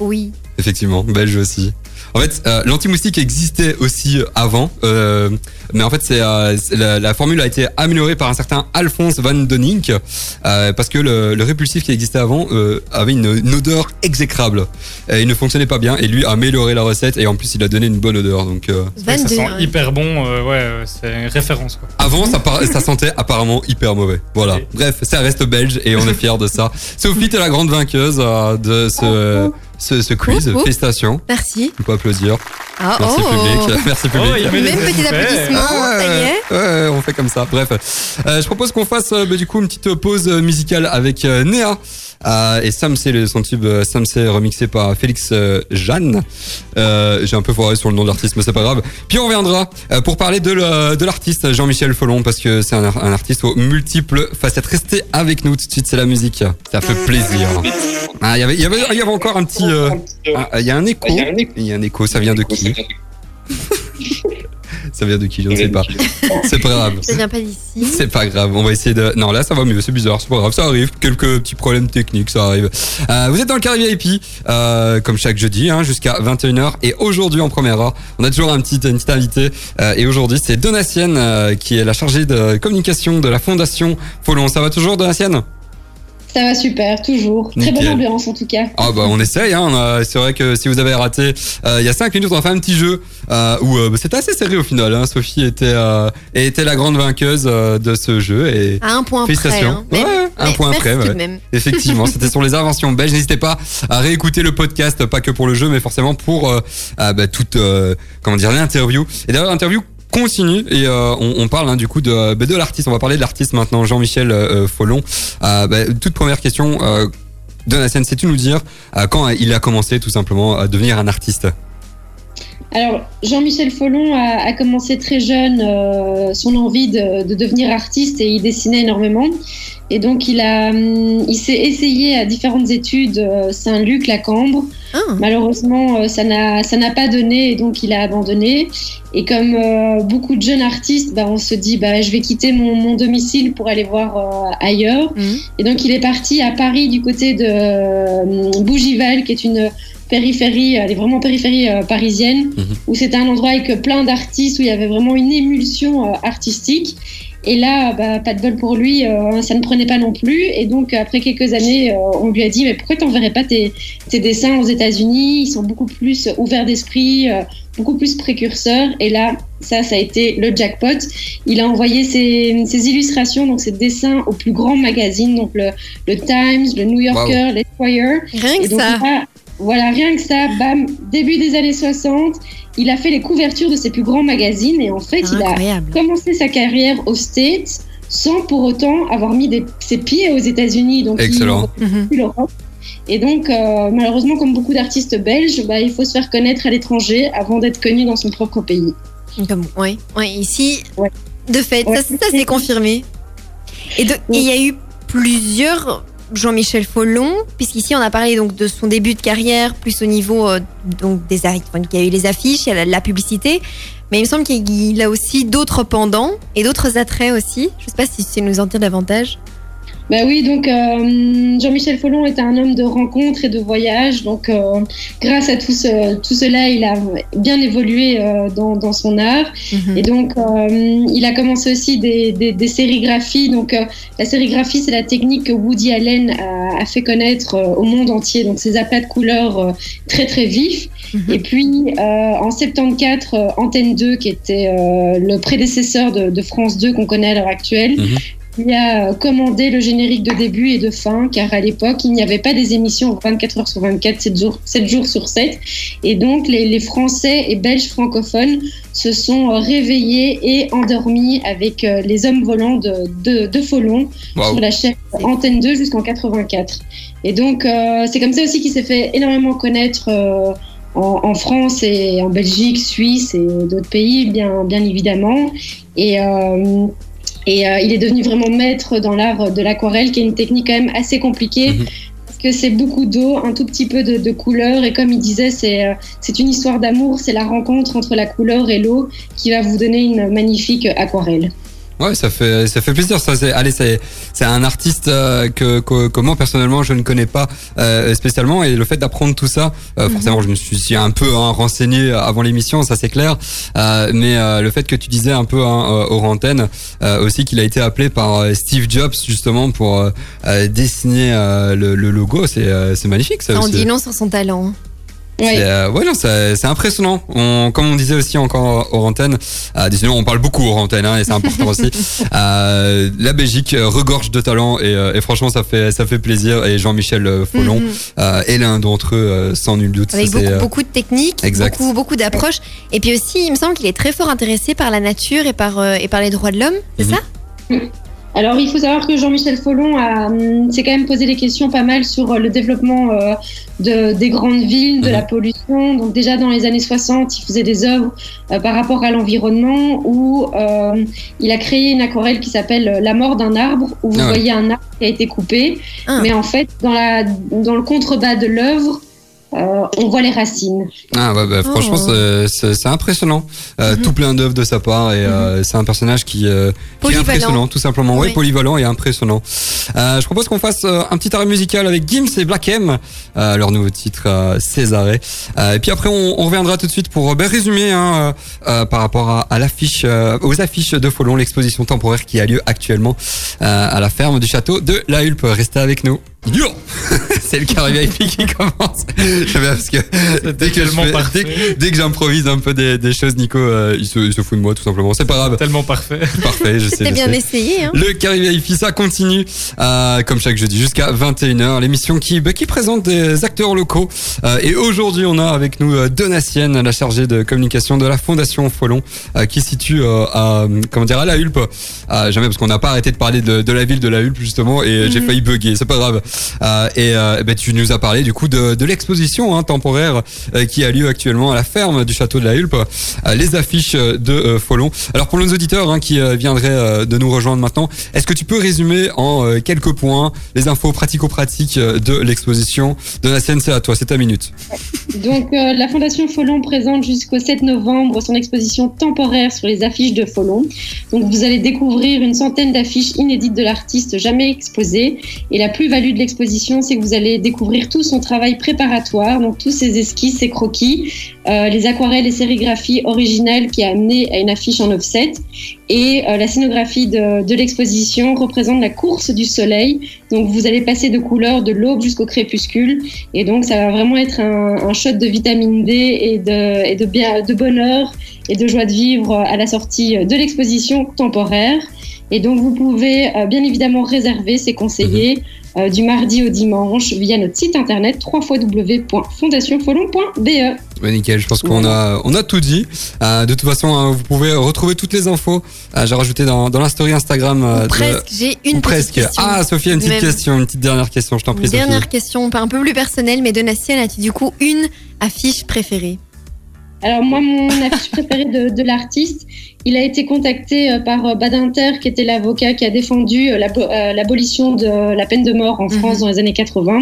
Oui. Effectivement, belge aussi. En fait, euh, l'anti-moustique existait aussi euh, avant, euh, mais en fait, c'est euh, la, la formule a été améliorée par un certain Alphonse Van Donink euh, parce que le, le répulsif qui existait avant euh, avait une, une odeur exécrable et il ne fonctionnait pas bien. Et lui a amélioré la recette et en plus, il a donné une bonne odeur. Donc, euh, ça 22, sent hyper bon. euh, ouais, c'est une référence quoi. avant, ça, par- ça sentait apparemment hyper mauvais. Voilà. Bref, ça reste belge et on est fiers de ça. Sophie, t'es la grande vainqueuse euh, de ce, ce, ce quiz. Ouh, ouh. Félicitations. Merci. On peut applaudir. Ah, Merci oh. public. Merci public. Oh, il Même des petit applaudissement, Ah, ça y est. ouais, ouais, on fait comme ça. Bref, Euh, je propose qu'on fasse euh, bah, du coup une petite pause musicale avec euh, Néa. Euh, et Sam C, le- son tube euh, Sam C remixé par Félix euh, Jeanne. J'ai un peu foiré sur le nom de l'artiste, mais c'est pas grave. Puis on reviendra pour parler de l'artiste Jean-Michel Follon parce que c'est un, ar- un artiste aux multiples facettes. Restez avec nous tout de suite, c'est la musique. Ça fait plaisir. Ah, il y avait, encore un petit. ah, Il y a un écho. Il y a un écho. Ça vient de qui? Ça vient de qui Je ne sais pas. C'est pas grave. Ça vient pas d'ici. C'est pas grave, on va essayer de... Non, là ça va mieux, c'est bizarre, c'est pas grave, ça arrive. Quelques petits problèmes techniques, ça arrive. Euh, vous êtes dans le carré VIP, euh, comme chaque jeudi, hein, jusqu'à 21h. Et aujourd'hui, en première heure, on a toujours un petit, une petite invitée. Euh, et aujourd'hui, c'est Donatienne, euh, qui est la chargée de communication de la Fondation Folon. Ça va toujours, Donatienne? Ça va super, toujours. Très Nickel. bonne ambiance en tout cas. Ah bah on essaye, hein. c'est vrai que si vous avez raté, euh, il y a 5 minutes on a fait un petit jeu euh, où euh, bah, c'était assez serré au final. Hein. Sophie était, euh, était la grande vainqueuse euh, de ce jeu et À un point près. Félicitations. Hein. Mais- Ouais, un mais point merci près, tout ouais. de même. Effectivement, c'était sur les inventions belges. N'hésitez pas à réécouter le podcast, pas que pour le jeu, mais forcément pour euh, ah, bah, toute, euh, comment dire, l'interview. Et d'ailleurs, l'interview continue et euh, on, parle hein, du coup de, bah, de l'artiste. On va parler de l'artiste maintenant, Jean-Michel euh, Follon. Euh, bah, toute première question, euh, Donatien, sais-tu nous dire euh, quand il a commencé tout simplement à devenir un artiste? Alors, Jean-Michel Follon a, commencé très jeune euh, son envie de, de devenir artiste et il dessinait énormément. Et donc, il, hum, il s'est essayé à différentes études, euh, Saint-Luc, la Cambre. Ah. Malheureusement, euh, ça n'a ça n'a pas donné et donc il a abandonné. Et comme euh, beaucoup de jeunes artistes, bah, on se dit bah, je vais quitter mon, mon domicile pour aller voir euh, ailleurs. Mhm. Et donc il est parti à Paris du côté de euh, Bougival, qui est une périphérie, elle est vraiment périphérie parisienne, Mhm. où c'était un endroit avec plein d'artistes, où il y avait vraiment une émulsion artistique. Et là, bah, pas de bol pour lui, euh, ça ne prenait pas non plus. Et donc, après quelques années, euh, on lui a dit, mais pourquoi t'enverrais pas tes, tes dessins aux États-Unis? Ils sont beaucoup plus ouverts d'esprit, euh, beaucoup plus précurseurs. Et là, ça, ça a été le jackpot. Il a envoyé ses, ses illustrations, donc ses dessins aux plus grands magazines, donc le, le Times, le New Yorker, l'Esquire. Rien que ça. là, voilà, rien que ça, bam, début des années 60, il a fait les couvertures de ses plus grands magazines et en fait, il a commencé sa carrière aux States sans pour autant avoir mis des- ses pieds aux États-Unis. Donc, Excellent. il Mhm. l'Europe. Et donc, euh, malheureusement, comme beaucoup d'artistes belges, bah, il faut se faire connaître à l'étranger avant d'être connu dans son propre pays. Comme, ouais, ouais, ici, Ouais. de fait, Ouais. ça, ça c'est confirmé. Et il y a eu plusieurs Jean-Michel Follon, puisqu'ici on a parlé donc de son début de carrière, plus au niveau euh, donc des affiches, il y a la, la publicité, mais il me semble qu'il a aussi d'autres pendants et d'autres attraits aussi. Je sais pas si tu sais nous en dire davantage. Bah oui, donc euh, Jean-Michel Follon est un homme de rencontres et de voyages. Donc, euh, grâce à tout, ce, tout cela, il a bien évolué euh, dans, dans son art. Mhm. Et donc, euh, il a commencé aussi des, des, des sérigraphies. Donc, euh, la sérigraphie, c'est la technique que Woody Allen a, a fait connaître euh, au monde entier. Donc, ces aplats de couleurs euh, très, très vifs. Mhm. Et puis, euh, en 74, euh, Antenne 2, qui était euh, le prédécesseur de, de France 2 qu'on connaît à l'heure actuelle, Mhm. Il a commandé le générique de début et de fin, car à l'époque, il n'y avait pas des émissions 24 heures sur 24, 7 jours, 7 jours sur 7. Et donc, les, les Français et Belges francophones se sont réveillés et endormis avec euh, les hommes volants de, de, Waouh. sur la chaîne Antenne 2 jusqu'en 84. Et donc, euh, c'est comme ça aussi qu'il s'est fait énormément connaître euh, en, en France et en Belgique, Suisse et d'autres pays, bien, bien évidemment. Et, et euh, il est devenu vraiment maître dans l'art de l'aquarelle, qui est une technique quand même assez compliquée. Mhm. Parce que c'est beaucoup d'eau, un tout petit peu de, de couleur, et comme il disait, c'est euh, c'est une histoire d'amour, c'est la rencontre entre la couleur et l'eau qui va vous donner une magnifique aquarelle. Ouais, ça fait ça fait plaisir. Ça, c'est allez, c'est c'est un artiste euh, que, que que moi personnellement je ne connais pas euh, spécialement et le fait d'apprendre tout ça, euh, forcément je me suis un peu hein, renseigné avant l'émission, ça c'est clair. Euh, mais euh, le fait que tu disais un peu hein, euh, hors antenne euh, aussi qu'il a été appelé par euh, Steve Jobs justement pour euh, euh, dessiner euh, le, le logo, c'est euh, c'est magnifique ça Ça en aussi. dit long sur son talent. C'est, euh, ouais, non, c'est impressionnant. On, comme on disait aussi encore hors antenne, euh, désolé, on parle beaucoup hors antenne, hein, et c'est important aussi. Euh, la Belgique euh, regorge de talent et, et franchement, ça fait ça fait plaisir. Et Jean-Michel Follon Mhm. euh, est l'un d'entre eux, sans nul doute. Avec Ça, beaucoup, beaucoup de techniques, exact. beaucoup, beaucoup d'approches. Et puis aussi, il me semble qu'il est très fort intéressé par la nature et par, et par les droits de l'homme, c'est Mhm. ça? Alors, il faut savoir que Jean-Michel Follon a, hum, s'est quand même posé des questions pas mal sur euh, le développement euh, de, des grandes villes, de Mhm. la pollution. Donc, déjà dans les années 60, il faisait des œuvres euh, par rapport à l'environnement où euh, il a créé une aquarelle qui s'appelle euh, La mort d'un arbre, où vous Ah ouais. voyez un arbre qui a été coupé. Ah. Mais en fait, dans, la, dans le contrebas de l'œuvre, euh, on voit les racines. Ah ouais, bah, franchement, Oh. c'est- c'est c'est impressionnant. Euh, Mhm. Tout plein d'œuvres de sa part et euh, c'est un personnage qui, euh, qui est Polyvalent. impressionnant, tout simplement. Oui, polyvalent et impressionnant. Euh, je propose qu'on fasse euh, un petit arrêt musical avec Gims et Black M, euh, leur nouveau titre euh, Césaré. Euh, et puis après, on, on reviendra tout de suite pour ben, résumer hein, euh, euh, par rapport à, à l'affiche, euh, aux affiches de Folon, l'exposition temporaire qui a lieu actuellement euh, à la ferme du château de La Hulpe. Restez avec nous. Yo C'est le carré VIP qui commence. J'aime bien parce que dès que, je fais- parfait. dès, dès que j'improvise un peu des, des choses, Nico, euh, il, se, il se fout de moi tout simplement. C'est pas grave. Tellement parfait. Parfait, je sais. C'était je bien sais. essayé. Hein. Le Carré VIP, ça continue euh, comme chaque jeudi jusqu'à 21h. L'émission qui, bah, qui présente des acteurs locaux. Euh, et aujourd'hui, on a avec nous euh, Donatienne, la chargée de communication de la Fondation Folon, euh, qui se situe euh, à, comment dire, à La Hulpe. Euh, jamais parce qu'on n'a pas arrêté de parler de, de la ville de La Hulpe justement, et j'ai failli bugger. C'est pas grave. Euh, et euh, eh ben, tu nous as parlé du coup de, de l'exposition hein, temporaire euh, qui a lieu actuellement à la ferme du château de la Hulpe, les affiches de Folon. Alors pour nos auditeurs hein, qui viendraient de nous rejoindre maintenant, est-ce que tu peux résumer en quelques points les infos pratico-pratiques de l'exposition Donatienne, c'est à toi, c'est ta minute. Donc, la Fondation Folon présente jusqu'au 7 novembre son exposition temporaire sur les affiches de Folon. Donc, vous allez découvrir une centaine d'affiches inédites de l'artiste jamais exposées. Et la plus-value de l'exposition, c'est que vous allez découvrir tout son travail préparatoire, donc tous ses esquisses, ses croquis, euh, les aquarelles et sérigraphies originales qui a amené à une affiche en offset. Et euh, la scénographie de, l'exposition représente la course du soleil. Donc, vous allez passer de couleurs de l'aube jusqu'au crépuscule. Et donc, ça va vraiment être un, shot de vitamine D et de, bien, de bonheur et de joie de vivre à la sortie de l'exposition temporaire. Et donc, vous pouvez euh, bien évidemment réserver, c'est conseillé, euh, du mardi au dimanche via notre site internet www.fondationfolon.be. Ouais, nickel, je pense qu'on a, on a tout dit. Euh, de toute façon, hein, vous pouvez retrouver toutes les infos. Euh, J'ai rajouté dans, dans la story Instagram. euh, de- Presque, j'ai une petite presque. question. Ah, Sophie, une petite Même. question, une petite dernière question, je t'en prie, Une Sophie. dernière question, pas un peu plus personnelle, mais Donatienne, as-tu du coup une affiche préférée Alors moi, mon affiche préférée de, de l'artiste, il a été contacté euh, par euh, Badinter, qui était l'avocat qui a défendu euh, l'abo- l'abolition de la peine de mort en France Mhm. dans les années 80.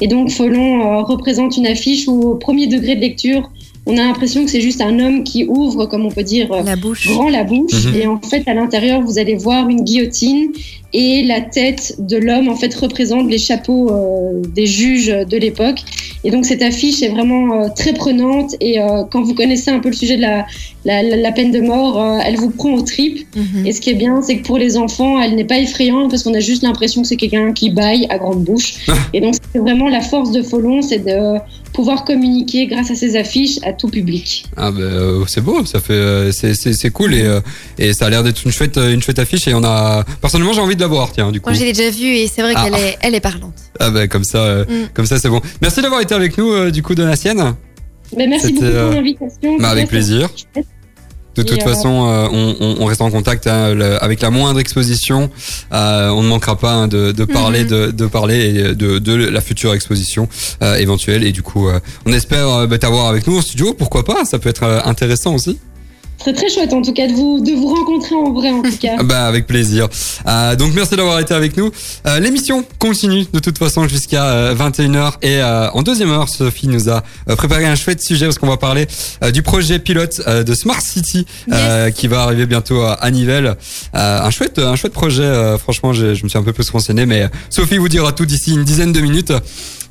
Et donc Folon représente une affiche où au premier degré de lecture, on a l'impression que c'est juste un homme qui ouvre, comme on peut dire, La bouche. grand la bouche. Mhm. Et en fait, à l'intérieur, vous allez voir une guillotine et la tête de l'homme, en fait, représente les chapeaux euh, des juges de l'époque. Et donc, cette affiche est vraiment euh, très prenante. Et euh, quand vous connaissez un peu le sujet de la, la, la- la peine de mort, elle vous prend aux tripes. Mhm. Et ce qui est bien, c'est que pour les enfants, elle n'est pas effrayante parce qu'on a juste l'impression que c'est quelqu'un qui baille à grande bouche. et donc, c'est vraiment la force de Folon, c'est de pouvoir communiquer grâce à ces affiches à tout public. Ah ben c'est beau, ça fait c'est c'est c'est cool et et ça a l'air d'être une chouette une chouette affiche et on a personnellement j'ai envie de la voir tiens du coup. Moi, je l'ai déjà vue et c'est vrai Ah. qu'elle est, elle est parlante. Ah ben comme ça euh, Mm. comme ça c'est bon. Merci d'avoir été avec nous euh, du coup Donatienne. Mais merci C'était, beaucoup euh, pour l'invitation. bah, avec plaisir. De toute Et, euh, façon, euh, on, on, on reste en contact hein, le- avec la moindre exposition. Euh, on ne manquera pas hein, de, de parler, de, de parler et de, de la future exposition euh, éventuelle. Et du coup, euh, on espère euh, bah, t'avoir avec nous au studio. Pourquoi pas? Ça peut être euh, intéressant aussi. Très très chouette en tout cas de vous, de vous rencontrer en vrai en tout cas. Ah Bah avec plaisir. Euh, donc merci d'avoir été avec nous. Euh, L'émission continue de toute façon jusqu'à euh, 21h et euh, en deuxième heure, Sophie nous a préparé un chouette sujet parce qu'on va parler du projet pilote de Smart City qui va arriver bientôt à, à Nivelles. Un chouette, un chouette projet. franchement, je, je me suis un peu plus renseigné, mais Sophie vous dira tout d'ici une dizaine de minutes.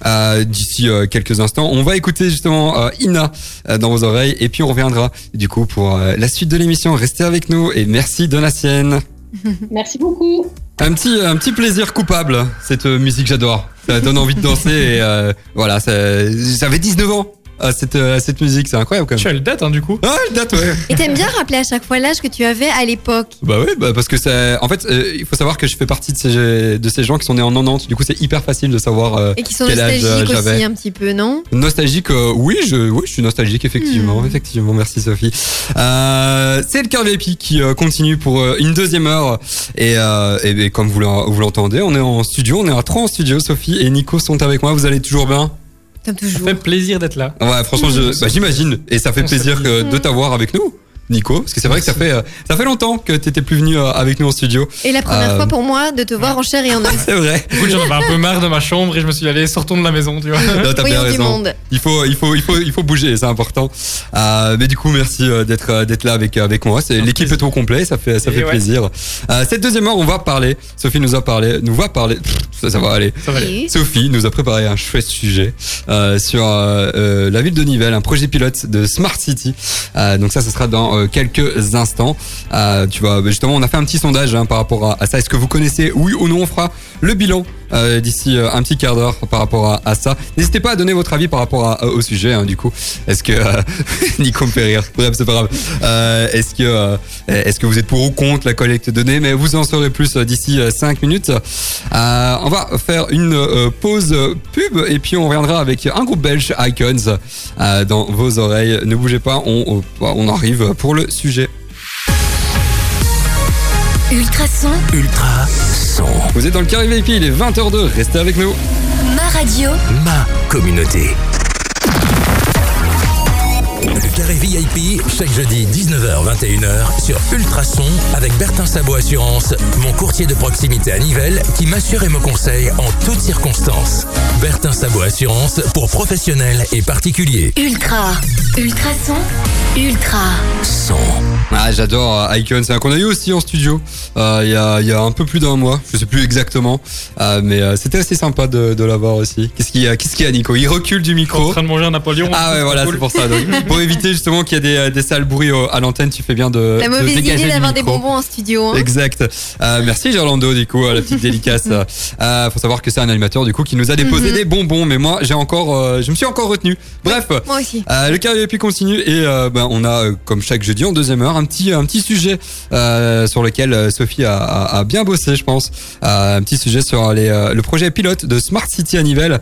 Euh, d'ici euh, quelques instants, on va écouter justement euh, Ina euh, dans vos oreilles et puis on reviendra du coup pour euh, la suite de l'émission. Restez avec nous et merci Donatienne. Merci beaucoup. Un petit, un petit plaisir coupable, cette musique j'adore. Ça donne envie de danser et euh, voilà, ça- j'avais 19 ans à cette, euh, à cette musique, c'est incroyable quand Tu même. as le date, hein, du coup. Ah, le date, ouais. Et t'aimes bien rappeler à chaque fois l'âge que tu avais à l'époque? Bah oui, bah parce que c'est, en fait, euh, il faut savoir que je fais partie de ces, de ces gens qui sont nés en 90. Du coup, c'est hyper facile de savoir euh, Et qui sont quel âge euh, nostalgiques aussi un petit peu, non? Nostalgique, euh, oui, je, oui, je suis nostalgique effectivement, Hmm. effectivement. Merci Sophie. Euh, c'est le cœur VIP qui euh, continue pour euh, une deuxième heure et, et comme vous l'entendez, on est en studio, on est à trois en studio. Sophie et Nico sont avec moi. Vous allez toujours bien? Comme Ça toujours. fait plaisir d'être là. Ouais, franchement, je, bah, j'imagine et ça fait On plaisir que- de t'avoir avec nous. Nico, parce que c'est vrai que ça fait euh, ça fait longtemps que t'étais plus venu euh, avec nous en studio. Et la première Euh, fois pour moi de te voir en chair et en os. C'est vrai. Écoute, j'en avais un peu marre de ma chambre et je me suis dit, allez, sortons de la maison, tu vois. Non, t'as bien raison. monde. Il faut, il faut, il faut, il faut bouger, c'est important. Euh, mais du coup, merci d'être, d'être là avec avec moi. C'est l'équipe est au complet, ça fait, ça Et fait ouais. plaisir. Euh, cette deuxième heure, on va parler. Sophie nous a parlé, nous va parler. Ça, ça va aller. Ça va aller. Sophie nous a préparé un chouette sujet euh, sur euh, euh, la ville de Nivelles, un projet pilote de Smart City. Euh, donc ça, ce sera dans euh, quelques instants. Euh, tu vois, bah, justement, on a fait un petit sondage hein, par rapport à, à ça. Est-ce que vous connaissez Oui ou non On fera le bilan euh, d'ici euh, un petit quart d'heure par rapport à, ça. N'hésitez pas à donner votre avis par rapport à- au sujet. hein, du coup, est-ce que euh, Nico me fait rire? Bref, c'est pas grave. Euh, est-ce que euh, est-ce que vous êtes pour ou contre la collecte de données? Mais vous en saurez plus euh, d'ici 5 minutes. Euh, on va faire une euh, pause pub et puis on reviendra avec un groupe belge, Icons, euh, dans vos oreilles. Ne bougez pas, on, on arrive pour le sujet. Ultrason, Ultra son. Vous êtes dans le carré VIP, il est 20h02, restez avec nous. ma radio, Ma communauté. VIP, chaque jeudi 19h-21h sur Ultrason avec Bertin Sabot Assurance, mon courtier de proximité à Nivelles qui m'assure et me conseille en toutes circonstances. Bertin Sabot Assurance pour professionnels et particuliers. ultra, ultrason, ultra. Son. Ah, j'adore euh, Icons, c'est un qu'on a eu aussi en studio euh, il y, a, il y a un peu plus d'un mois, je sais plus exactement, euh, mais euh, c'était assez sympa de, de l'avoir aussi. Qu'est-ce qu'il y a, qu'est-ce qu'il y a Nico? Il recule du En micro. train de manger un Napoléon. Ah ouais, voilà, cool. c'est pour ça. Donc, pour éviter justement qu'il y ait des, euh, des sales bruits à l'antenne, tu fais bien de, La mauvaise idée d'avoir des bonbons en studio. hein. Exact. Euh, merci Gerlando du coup, à la petite dédicace. Euh, faut savoir que c'est un animateur du coup qui nous a déposé Mhm. des bonbons, mais moi j'ai encore, euh, je me suis encore retenu. Bref. Moi aussi. Le karaoké continue et ben, on a comme chaque jeudi en deuxième heure un petit un petit sujet sur lequel Sophie a, a, a bien bossé je pense un petit sujet sur les, le projet pilote de Smart City à Nivelles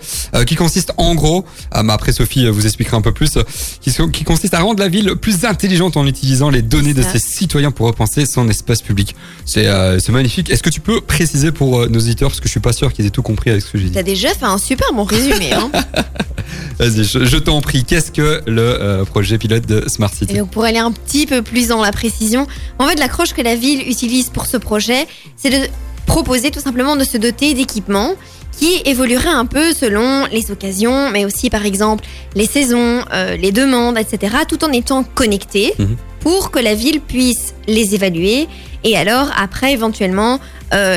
qui consiste en gros après Sophie vous expliquera un peu plus qui, qui consiste à rendre la ville plus intelligente en utilisant les données de ses citoyens pour repenser son espace public. C'est euh, magnifique. Est-ce que tu peux préciser pour euh, nos auditeurs parce que je suis pas sûr qu'ils aient tout compris avec ce que j'ai dit. T'as déjà fait un super bon résumé. Hein. vas-y je, je t'en prie. Qu'est-ce que le euh, projet pilote de Smart City? Et donc pour aller un petit peu plus dans la précision, en fait l'accroche que la ville utilise pour ce projet, c'est de proposer tout simplement de se doter d'équipements qui évolueraient un peu selon les occasions, mais aussi par exemple les saisons, euh, les demandes, etc., tout en étant connectés Mhm. pour que la ville puisse les évaluer et alors après éventuellement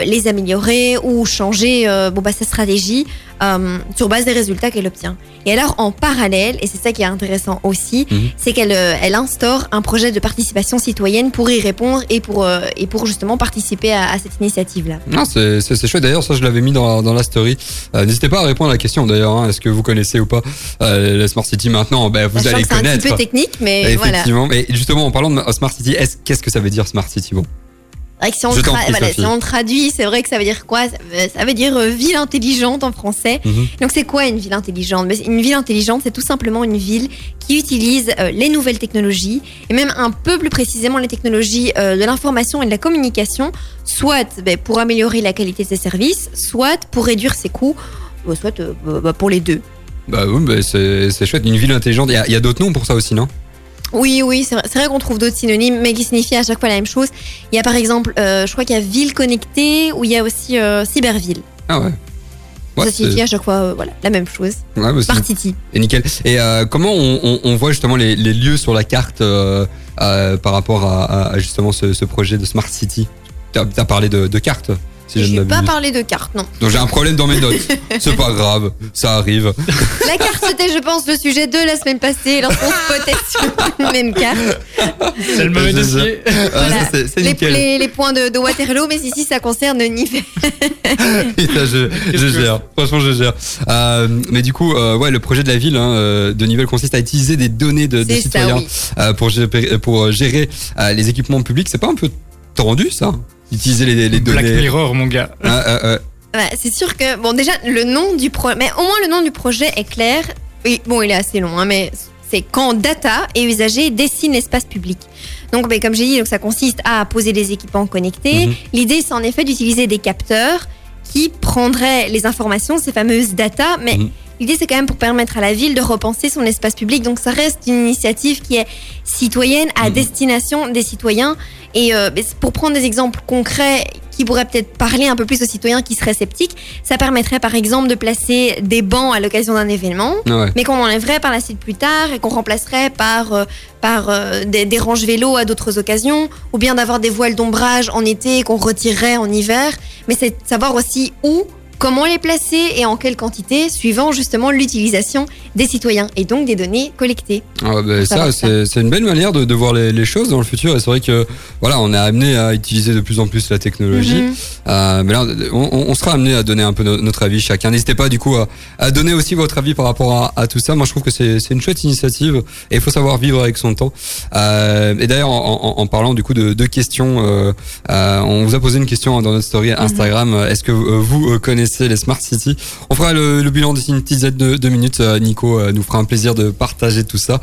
les améliorer ou changer euh, bon, bah, sa stratégie euh, sur base des résultats qu'elle obtient. Et alors en parallèle, et c'est ça qui est intéressant aussi, Mhm. c'est qu'elle euh, elle instaure un projet de participation citoyenne pour y répondre et pour, euh, et pour justement participer à, à cette initiative-là. Non, c'est c'est- c'est chouette. D'ailleurs, ça, je l'avais mis dans, dans la story. Euh, N'hésitez pas à répondre à la question. D'ailleurs, hein. est-ce que vous connaissez ou pas euh, la Smart City maintenant? Ben, Vous allez que c'est un connaître. petit peu technique, mais voilà. Effectivement. Mais justement, en parlant de Smart City, est-ce- qu'est-ce que ça veut dire Smart City Bon, vrai que si on, le tra- voilà, si traduit, c'est vrai que ça veut dire quoi? Ça veut, ça veut dire euh, ville intelligente en français. Mhm. Donc c'est quoi une ville intelligente? Une ville intelligente, c'est tout simplement une ville qui utilise euh, les nouvelles technologies et même un peu plus précisément les technologies euh, de l'information et de la communication, soit ben, pour améliorer la qualité de ses services, soit pour réduire ses coûts, soit euh, bah, pour les deux. bah oui, bah, c'est chouette. Une ville intelligente. Il y a, il y a d'autres noms pour ça aussi, non? Oui, oui, c'est vrai, qu'on trouve d'autres synonymes, mais qui signifient à chaque fois la même chose. Il y a par exemple, euh, je crois qu'il y a ville connectée, ou il y a aussi euh, cyberville. Ah ouais. Ouais, ça signifie à chaque fois euh, voilà, la même chose. ouais, bah, Smart City. Et nickel. Et comment on, on, on voit justement les, les lieux sur la carte par rapport à, justement ce, ce projet de Smart City? T'as as parlé de, de cartes si je vais pas parler de carte, non. Donc j'ai un problème dans mes notes. C'est pas grave, ça arrive. La carte, c'était, je pense, le sujet de la semaine passée, lorsqu'on se potait sur une même carte. C'est le mauvais dossier. Voilà. c'est Les, nickel. les- les points de, de Waterloo, mais ici, ça concerne Nivelles. Putain, je, je gère. Franchement, je gère. Euh, mais du coup, euh, ouais, le projet de la ville hein, euh, de Nivelles consiste à utiliser des données de, de C'est ça, citoyens oui. euh, pour gérer, pour gérer euh, les équipements publics. C'est pas un peu tendu, ça? Utiliser les, les Black données. Mirror, mon gars. Ah, ah, ah. C'est sûr que, bon, déjà, le nom du projet, mais au moins le nom du projet est clair. Oui, bon, il est assez long, hein, mais c'est quand data et usager dessinent l'espace public. Donc, ben, comme j'ai dit, donc, ça consiste à poser des équipements connectés. Mhm. L'idée, c'est en effet d'utiliser des capteurs qui prendraient les informations, ces fameuses data, mais Mhm. L'idée, c'est quand même pour permettre à la ville de repenser son espace public. Donc, ça reste une initiative qui est citoyenne à Mhm. destination des citoyens. Et euh, pour prendre des exemples concrets qui pourraient peut-être parler un peu plus aux citoyens qui seraient sceptiques, ça permettrait par exemple de placer des bancs à l'occasion d'un événement Ah ouais. mais qu'on enlèverait par la suite plus tard et qu'on remplacerait par, euh, par euh, des, des ranges vélos à d'autres occasions, ou bien d'avoir des voiles d'ombrage en été et qu'on retirerait en hiver. Mais c'est savoir aussi où, comment les placer et en quelle quantité, suivant justement l'utilisation des citoyens et donc des données collectées. Ah bah, Ça c'est une belle manière de, de voir les, les choses dans le futur. Et c'est vrai que voilà, on est amené à utiliser de plus en plus la technologie. Mhm. Euh, mais là, on, on sera amené à donner un peu no- notre avis chacun. N'hésitez pas du coup à, à donner aussi votre avis par rapport à, à tout ça. Moi, je trouve que c'est une chouette initiative et il faut savoir vivre avec son temps. Euh, et d'ailleurs, en, en- en parlant du coup de, de questions, euh, on vous a posé une question dans notre story Instagram. Est-ce que vous euh, connaissez les smart cities On fera le, bilan d'ici une petite de, de minutes. Euh, Nico euh, nous fera un plaisir de partager tout ça.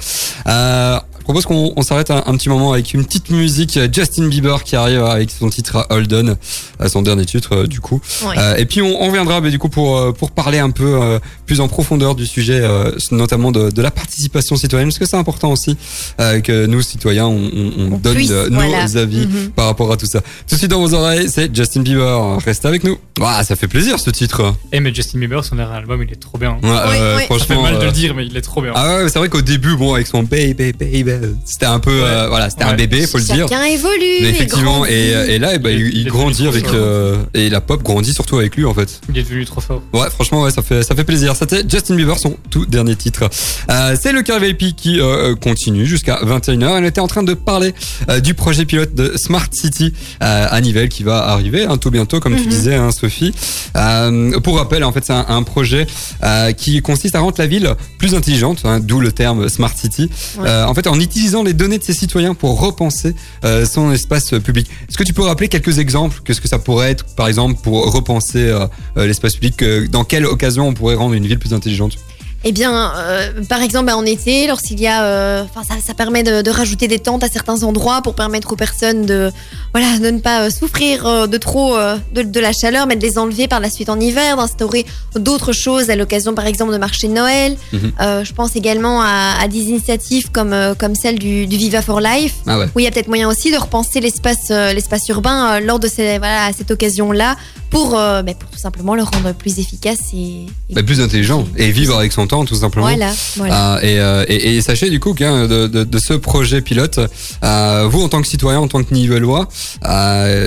Euh, je propose qu'on on s'arrête un, un petit moment avec une petite musique euh, Justin Bieber qui arrive avec son titre Hold On, euh, son dernier titre euh, du coup. Euh, et puis on, on reviendra bah, du coup pour euh, pour parler un peu euh, plus en profondeur du sujet, euh, notamment de, de la participation citoyenne, parce que c'est important aussi euh, que nous citoyens on, on- on On donne puisse, euh, nos avis Mhm. par rapport à tout ça. Tout de suite dans vos oreilles, c'est Justin Bieber. Restez avec nous. Ça fait plaisir ce titre. Et mais Justin Bieber, son dernier album, il est trop bien. Ouais, euh, ouais. Ça fait franchement. mal de euh, le dire, mais il est trop bien. ah ouais, c'est vrai qu'au début, bon, avec son baby, baby, c'était un peu, Ouais. euh, voilà, c'était un bébé, faut le dire. Chacun évolue. Mais effectivement, grandit. et, et là, ben, il, grandit avec euh, et la pop grandit surtout avec lui en fait. Il est devenu trop fort. Ouais, franchement, ouais, ça fait ça fait plaisir. C'était Justin Bieber, son tout dernier titre. Euh, c'est le VIP qui euh, continue jusqu'à 21h. Elle était en train de parler euh, du projet pilote de Smart City euh, à Nivelles qui va arriver hein, tout bientôt, comme tu Mhm. disais, hein, Sophie. Euh, pour rappel, en fait, c'est un, un projet euh, qui consiste à rendre la ville plus intelligente, hein, d'où le terme Smart City. Ouais. Euh, en fait, en utilisant les données de ses citoyens pour repenser euh, son espace public. Est-ce que tu peux rappeler quelques exemples? Qu'est-ce que ça pourrait être, par exemple, pour repenser euh, euh, l'espace public Dans quelle occasion on pourrait rendre une ville plus intelligente? Eh bien, euh, par exemple, bah, en été, lorsqu'il y a, euh, enfin, ça, ça permet de, de rajouter des tentes à certains endroits pour permettre aux personnes de, voilà, de ne pas euh, souffrir euh, de trop euh, de, de la chaleur, mais de les enlever par la suite en hiver, d'instaurer d'autres choses à l'occasion, par exemple, de marché de Noël. Mhm. Euh, je pense également à, à des initiatives comme comme celle du, du Viva for Life, Ah ouais. où il y a peut-être moyen aussi de repenser l'espace l'espace urbain lors de ces, voilà, à cette occasion-là pour, euh, bah, pour tout simplement le rendre plus efficace et, et Bah, plus intelligent et vivre avec son temps tout simplement. Voilà, voilà. Euh, et, euh, et, et sachez du coup que de, de, de ce projet pilote, vous en tant que citoyen, en tant que nivellois,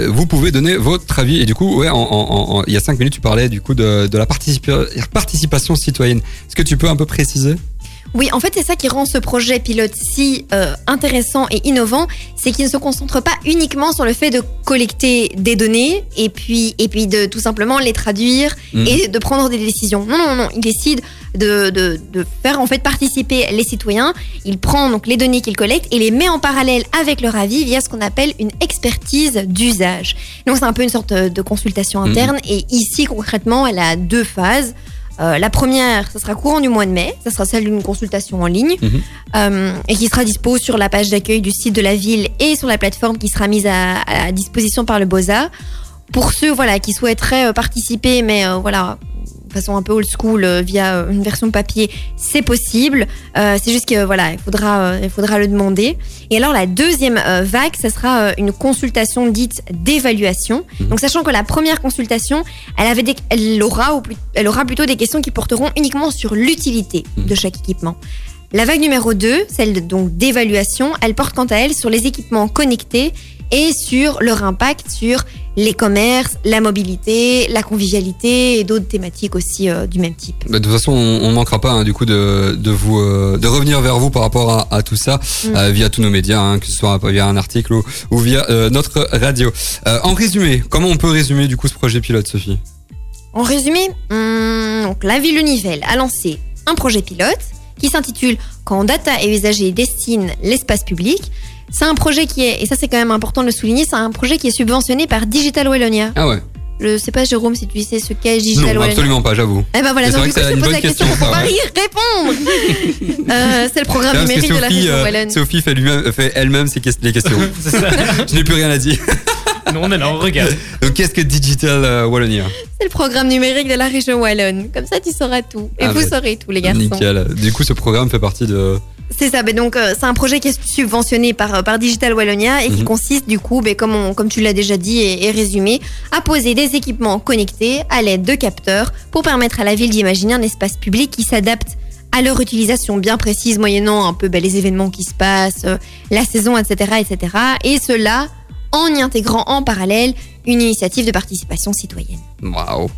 vous pouvez donner votre avis. Et du coup, ouais, en, en- en- il y a cinq minutes, tu parlais du coup de, de la participa- participation citoyenne. Est-ce que tu peux un peu préciser? Oui, en fait, c'est ça qui rend ce projet pilote si euh, intéressant et innovant, c'est qu'il ne se concentre pas uniquement sur le fait de collecter des données et puis et puis de tout simplement les traduire Mhm. et de prendre des décisions. Non, non, non, il décide de, de, de faire en fait participer les citoyens. Il prend donc les données qu'il collecte et les met en parallèle avec leur avis via ce qu'on appelle une expertise d'usage. Donc c'est un peu une sorte de consultation Mhm. interne et ici concrètement, elle a deux phases. Euh, la première, ce sera courant du mois de mai, ça sera celle d'une consultation en ligne Mhm. euh, et qui sera dispo sur la page d'accueil du site de la ville et sur la plateforme qui sera mise à, à disposition par le Beaux-Arts. Pour ceux voilà, qui souhaiteraient euh, participer, mais euh, voilà, façon un peu old school, euh, via euh, une version papier, c'est possible. Euh, c'est juste que voilà, il faudra, il faudra le demander. Et alors la deuxième vague, ça sera une consultation dite d'évaluation. Mhm. Donc sachant que la première consultation, elle avait des, elle aura ou plus- elle aura plutôt des questions qui porteront uniquement sur l'utilité Mhm. de chaque équipement. La vague numéro 2, celle donc d'évaluation, elle porte quant à elle sur les équipements connectés et sur leur impact sur les commerces, la mobilité, la convivialité et d'autres thématiques aussi euh, du même type. Bah, de toute façon, on, on manquera pas hein, du coup de, de vous euh, de revenir vers vous par rapport à, à tout ça Mm. euh, via tous nos médias, hein, que ce soit via un article ou, ou via notre radio. En résumé, comment on peut résumer du coup ce projet pilote, Sophie? En résumé, hum, donc la ville de Nivelles a lancé un projet pilote qui s'intitule Quand data et usagers destinent l'espace public. C'est un projet qui est, et ça c'est quand même important de le souligner, c'est un projet qui est subventionné par Digital Wallonia. Ah ouais. Je sais pas Jérôme si tu sais ce qu'est Digital Non, Wallonia. absolument pas, j'avoue. Eh ben voilà, donc du coup, je te pose la question question, pour pas y répondre. Euh, c'est le programme numérique de la région euh, Wallonne. Sophie fait, fait elle-même les questions. C'est ça. Je n'ai plus rien à dire. Nous, on est là, on regarde. Donc qu'est-ce que Digital euh, Wallonia? C'est le programme numérique de la région Wallonne. Comme ça, tu sauras tout. Et Ah, vous bah, saurez tout, les garçons. Nickel. Du coup, ce programme fait partie de. C'est ça, ben donc euh, c'est un projet qui est subventionné par, euh, par Digital Wallonia et qui Mhm. consiste du coup, ben, comme, on- comme tu l'as déjà dit et, et résumé, à poser des équipements connectés à l'aide de capteurs pour permettre à la ville d'imaginer un espace public qui s'adapte à leur utilisation bien précise, moyennant un peu ben, les événements qui se passent, euh, la saison, etc., etc. Et cela en y intégrant en parallèle une initiative de participation citoyenne. Waouh.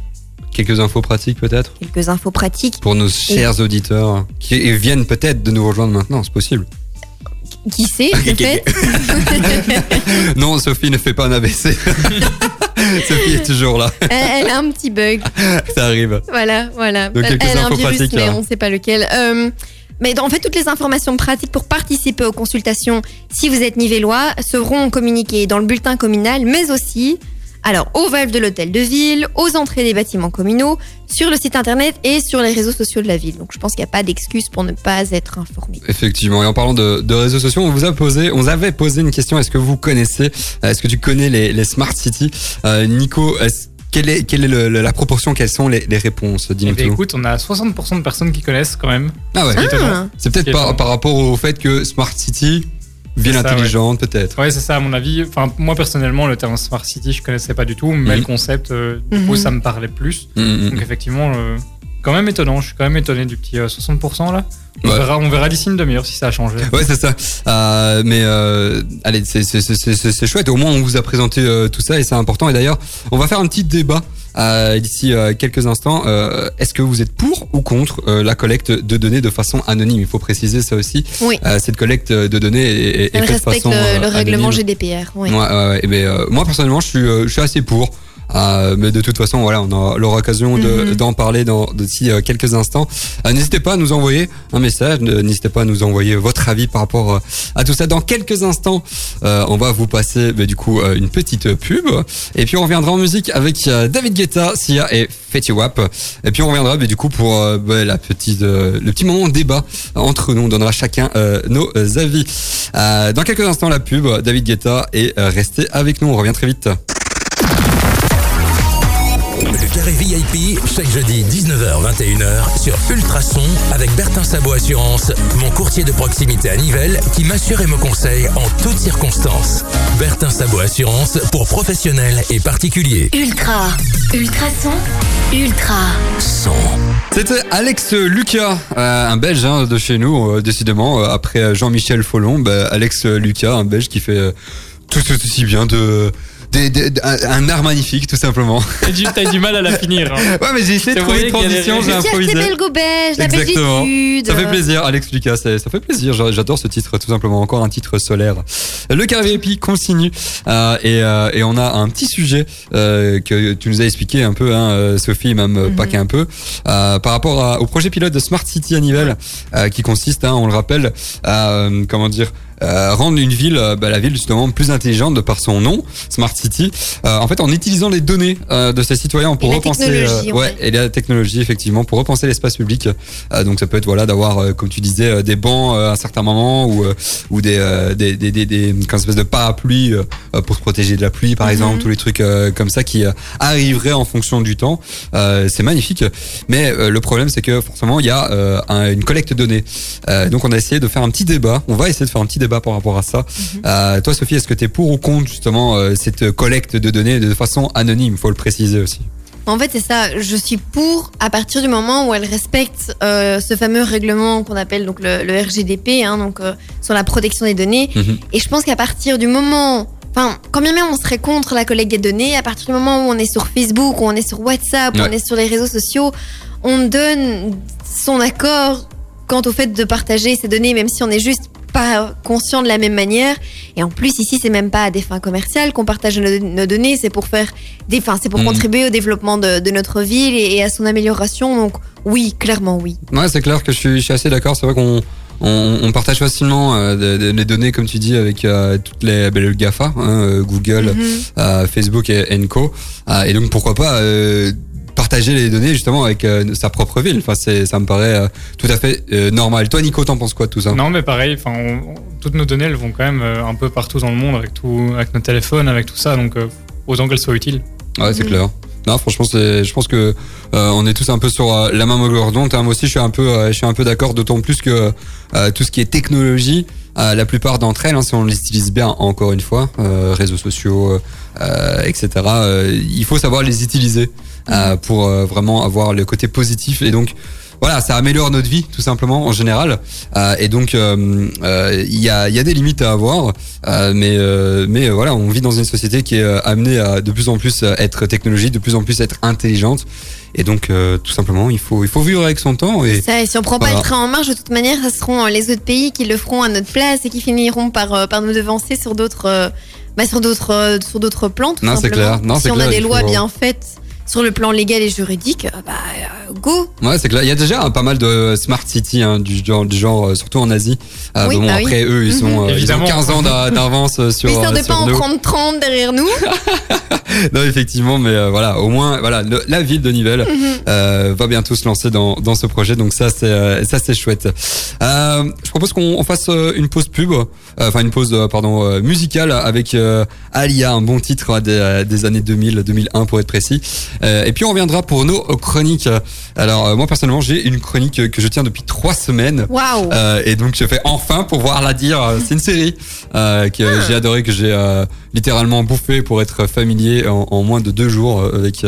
Quelques infos pratiques peut-être Quelques infos pratiques. pour nos chers auditeurs qui viennent peut-être de nous rejoindre maintenant, c'est possible. Qui sait, peut-être non, Sophie ne fait pas un AVC. Sophie est toujours là, elle, a un petit bug. ça arrive. Voilà, voilà. Donc, elle, a un virus, pratiques, mais on ne sait pas lequel. Euh, mais en fait, toutes les informations pratiques pour participer aux consultations, si vous êtes nivellois, seront communiquées dans le bulletin communal, mais aussi, alors, aux valves de l'hôtel de ville, aux entrées des bâtiments communaux, sur le site internet et sur les réseaux sociaux de la ville. Donc, je pense qu'il n'y a pas d'excuse pour ne pas être informé. Effectivement. Et en parlant de, de réseaux sociaux, on vous a posé, on vous avait posé une question. Est-ce que vous connaissez, euh, est-ce que tu connais les, les smart cities? Euh, Nico, est-ce- quelle est, quelle est le- le- la proportion? Quelles sont les, les réponses? Eh Dis-nous bien, tout. écoute, on a 60% de personnes qui connaissent quand même. Ah ouais. C'est. Ah, peut-être par, par rapport au fait que smart city, ville intelligente, peut-être. Ouais, c'est ça, à mon avis. Enfin, moi, personnellement, le terme Smart City, je connaissais pas du tout, mais Mhm. le concept, euh, du Mhm. coup, ça me parlait plus. Mm, Donc, effectivement, euh, quand même étonnant. Je suis quand même étonné du petit euh, 60% là. On, Ouais. verra, on verra d'ici une demi-heure si ça a changé. Ouais, c'est ça. Euh, mais euh, allez, c'est chouette. Au moins, on vous a présenté euh, tout ça et c'est important. Et d'ailleurs, on va faire un petit débat euh, d'ici euh, quelques instants. Euh, Est-ce que vous êtes pour ou contre euh, la collecte de données de façon anonyme? Il faut préciser ça aussi. Oui. Euh, cette collecte de données est, est- faite de respecte façon le, euh, le règlement. GDPR. Oui. Ouais. Et ben, euh, moi personnellement, je suis, euh, je suis assez pour. Euh, mais de toute façon, voilà, on aura l'occasion Mhm. d'en parler dans d'ici euh, quelques instants. Euh, n'hésitez pas à nous envoyer un message, n'hésitez pas à nous envoyer votre avis par rapport euh, à tout ça. Dans quelques instants, euh, on va vous passer bah, du coup euh, une petite pub, et puis on reviendra en musique avec euh, David Guetta, Sia et Fetty Wap. Et puis on reviendra bah, du coup pour euh, bah, la petite, euh, le petit moment de débat entre nous. On donnera chacun euh, nos avis. Euh, dans quelques instants, la pub, David Guetta, et euh, restez avec nous. On revient très vite. Le carré VIP, chaque jeudi 19h-21h sur Ultrason avec Bertin Sabot Assurance, mon courtier de proximité à Nivelles qui m'assure et me conseille en toutes circonstances. Bertin Sabot Assurance pour professionnels et particuliers. Ultra. Ultrason. Ultra. Son. C'était Alex Lucas, euh, un Belge hein, de chez nous, euh, décidément. euh, après Jean-Michel Follon, bah, Alex Lucas, un Belge qui fait euh, tout aussi bien de, des- des- un, un art magnifique, tout simplement. T'as du, du mal à la finir. hein. Ouais, mais j'ai essayé de trouver une transition, j'ai improvisé. Belgo-belge, la Exactement. belgitude. Ça fait plaisir, Alex Lucas, ça, ça fait plaisir. J'a- J'adore ce titre, tout simplement. Encore un titre solaire. Le carré VIP continue euh, et, euh, et on a un petit sujet euh, que tu nous as expliqué un peu, hein, Sophie, même euh, Mhm. pas qu'un peu, euh, par rapport à- au projet pilote de Smart City à Nivelles, euh, qui consiste, hein, on le rappelle, à euh, comment dire. Euh, rendre une ville, euh, bah, la ville justement plus intelligente de par son nom, Smart City. Euh, en fait, en utilisant les données euh, de ses citoyens pour Et repenser, en ouais, fait. et la technologie effectivement pour repenser l'espace public. Euh, donc ça peut être voilà d'avoir euh, comme tu disais euh, des bancs euh, à un certain moment ou euh, ou des euh, des des des, des comme espèce de parapluie euh, euh, pour se protéger de la pluie par Mhm. exemple tous les trucs euh, comme ça qui euh, arriveraient en fonction du temps. Euh, c'est magnifique. Mais euh, le problème c'est que forcément il y a euh, un- une collecte de données. Euh, donc on a essayé de faire un petit débat. On va essayer de faire un petit débat par rapport à ça. Euh, toi Sophie, est-ce que tu es pour ou contre justement euh, cette collecte de données de façon anonyme? Faut le préciser aussi. En fait, c'est ça. Je suis pour à partir du moment où elle respecte euh, ce fameux règlement qu'on appelle donc le, le RGDP, hein, donc euh, sur la protection des données. Mhm. Et je pense qu'à partir du moment, enfin, quand bien même on serait contre la collecte des données, à partir du moment où on est sur Facebook, où on est sur WhatsApp, où on est sur les réseaux sociaux, on donne son accord quant au fait de partager ces données, même si on est juste pas conscient de la même manière. Et en plus, ici, c'est même pas à des fins commerciales qu'on partage nos, nos données, c'est pour faire des, enfin, c'est pour Mhm. contribuer au développement de, de notre ville et, et à son amélioration. Donc, oui, clairement, oui. Ouais, c'est clair que je suis, je suis assez d'accord. C'est vrai qu'on on, on partage facilement euh, de- de- les données, comme tu dis, avec euh, toutes les ben, le Gafa, hein, euh, Google, Mhm. euh, Facebook et, et Co. Euh, et donc pourquoi pas partager les données justement avec euh, sa propre ville. Enfin, c'est, ça me paraît euh, tout à fait euh, normal. Toi, Nico, t'en penses quoi de tout ça? Non, mais pareil, enfin, on- on- toutes nos données, elles vont quand même euh, un peu partout dans le monde avec tout, avec nos téléphones, avec tout ça, donc euh, autant qu'elles soient utiles. Ouais, c'est clair. Non, franchement, c'est, je pense que euh, on est tous un peu sur euh, la même longueur d'onde. hein. Moi aussi, je suis un peu, euh, je suis un peu d'accord. D'autant plus que euh, tout ce qui est technologie, la plupart d'entre elles, hein, si on les utilise bien, encore une fois, euh, réseaux sociaux, euh, euh, etc. euh, il faut savoir les utiliser euh, pour euh, vraiment avoir le côté positif et donc. Voilà, ça améliore notre vie tout simplement en général, Euh, et donc euh, euh, il y, a, il y a des limites à avoir, mais mais voilà, on vit dans une société qui est amenée à de plus en plus être technologique, de plus en plus être intelligente, et donc euh, tout simplement il faut il faut vivre avec son temps et Ça, et si on prend pas le train en marche, de toute manière, ce seront les autres pays qui le feront à notre place et qui finiront par, par nous devancer sur d'autres bah, sur d'autres sur d'autres plans. Tout Non, c'est clair. Non, si on clair, a des lois faut- bien faites sur le plan légal et juridique, euh, bah euh, go. Ouais, c'est clair. Il y a déjà hein, pas mal de smart city hein, du genre, du genre, euh, surtout en Asie. Euh, Oui, bon, bah oui. après eux, ils sont, euh, ils ont Évidemment. 15 ans d'a- d'avance euh, sur, Histoire euh, de pas en nous. prendre 30 derrière nous. non, effectivement, mais euh, voilà, au moins, voilà, le- la ville de Nivelles Mhm. euh, va bientôt se lancer dans, dans ce projet, donc ça, c'est euh, ça, c'est chouette. Euh, je propose qu'on on fasse euh, une pause pub, euh, enfin une pause, euh, pardon, euh, musicale avec euh, Alia, un bon titre euh, des, euh, des années 2000, 2001 pour être précis. Euh, et puis on reviendra pour nos chroniques. Alors euh, moi personnellement, j'ai une chronique que je tiens depuis trois semaines. Waouh. Euh, et donc je fais enfin pouvoir la dire. C'est une série que Ah. j'ai adoré, que j'ai littéralement bouffé pour être familier en, en moins de deux jours avec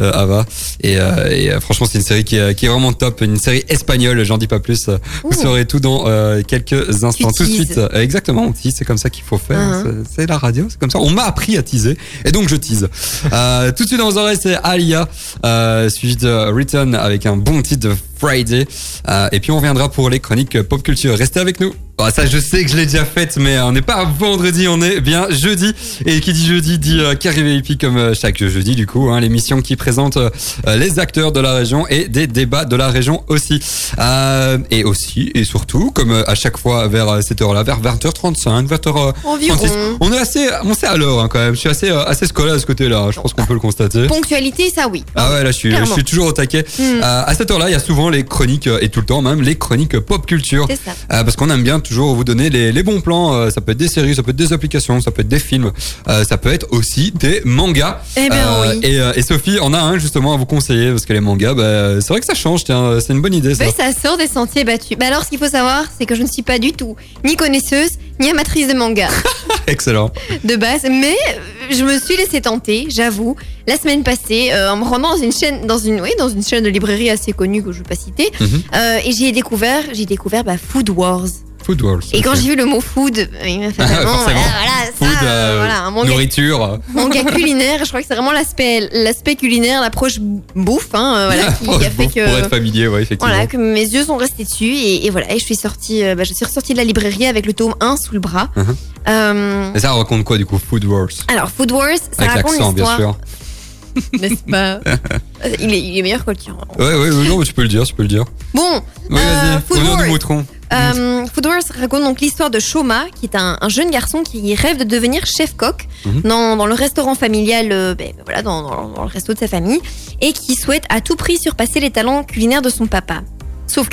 Ava. Et, et, franchement, c'est une série qui est, qui est vraiment top. Une série espagnole, j'en dis pas plus. Vous saurez tout dans quelques instants. Tout de suite. Exactement, on tease, c'est comme ça qu'il faut faire. Uh-huh. C'est- C'est la radio, c'est comme ça. On m'a appris à teaser. Et donc je tease. Tout de suite dans vos oreilles, c'est Alia, euh, suivi de Return avec un bon titre de Friday. Euh, et puis on reviendra pour les chroniques pop culture. Restez avec nous. Ah, ça, je sais que je l'ai déjà faite, mais on n'est pas vendredi, on est bien jeudi. Et qui dit jeudi dit euh, Carré VIP comme euh, chaque jeudi, du coup, hein, l'émission qui présente euh, les acteurs de la région et des débats de la région aussi. Euh, et aussi, et surtout, comme euh, à chaque fois vers euh, cette heure-là, vers 20h35, 20h. Environ. On est assez, on sait à l'heure hein, quand même. Je suis assez, euh, assez scolaire à ce côté-là. Je pense qu'on peut le constater. Ponctualité, ça oui. Ah ouais, là je suis, je suis toujours au taquet. Hmm. Euh, à cette heure-là, il y a souvent les chroniques euh, et tout le temps même les chroniques pop culture. Ça. Euh, parce qu'on aime bien toujours vous donner les, les bons plans. Euh, ça peut être des séries, ça peut être des applications, ça peut être des films, euh, ça peut être aussi des mangas. Eh ben oui. et, et Sophie en a un justement à vous conseiller parce que les mangas, bah, c'est vrai que ça change. Tiens, c'est une bonne idée ça. Oui, ça sort des sentiers battus. Bah alors, ce qu'il faut savoir, c'est que je ne suis pas du tout ni connaisseuse, ni amatrice de manga Excellent. de base, mais je me suis laissé tenter, j'avoue, la semaine passée, euh, en me rendant dans une chaîne, dans une, oui, dans une chaîne de librairie assez connue que je ne vais pas citer, Mhm. euh, et j'y ai découvert, j'ai découvert bah, Food Wars. Food Wars. Et quand j'ai vu le mot food, euh, il m'a fait Ah, vraiment, voilà, voilà, ça, Food, euh, euh, voilà, un manga, nourriture. manga culinaire. Je crois que c'est vraiment l'aspect, l'aspect culinaire, l'approche bouffe, hein, euh, voilà, qui, a fait que. Pour être familier, ouais, effectivement. Voilà, que mes yeux sont restés dessus et, et voilà, et je suis sortie, bah, je suis ressortie de la librairie avec le tome 1 sous le bras. Euh, Et ça raconte quoi du coup Food Wars alors, Food Wars, ça Avec raconte l'accent, bien l'histoire, sûr. n'est-ce pas Euh, il, est, il est meilleur que le tien. Ouais, ouais, ouais, non, mais tu peux le dire, tu peux le dire. Bon, Oui, Euh, vas-y. Food Wars. moutron. euh, Food Wars raconte donc l'histoire de Shoma, qui est un, un jeune garçon qui rêve de devenir chef-coq Mhm. dans, dans le restaurant familial, euh, ben, voilà, dans, dans- dans le resto de sa famille, et qui souhaite à tout prix surpasser les talents culinaires de son papa. Sauf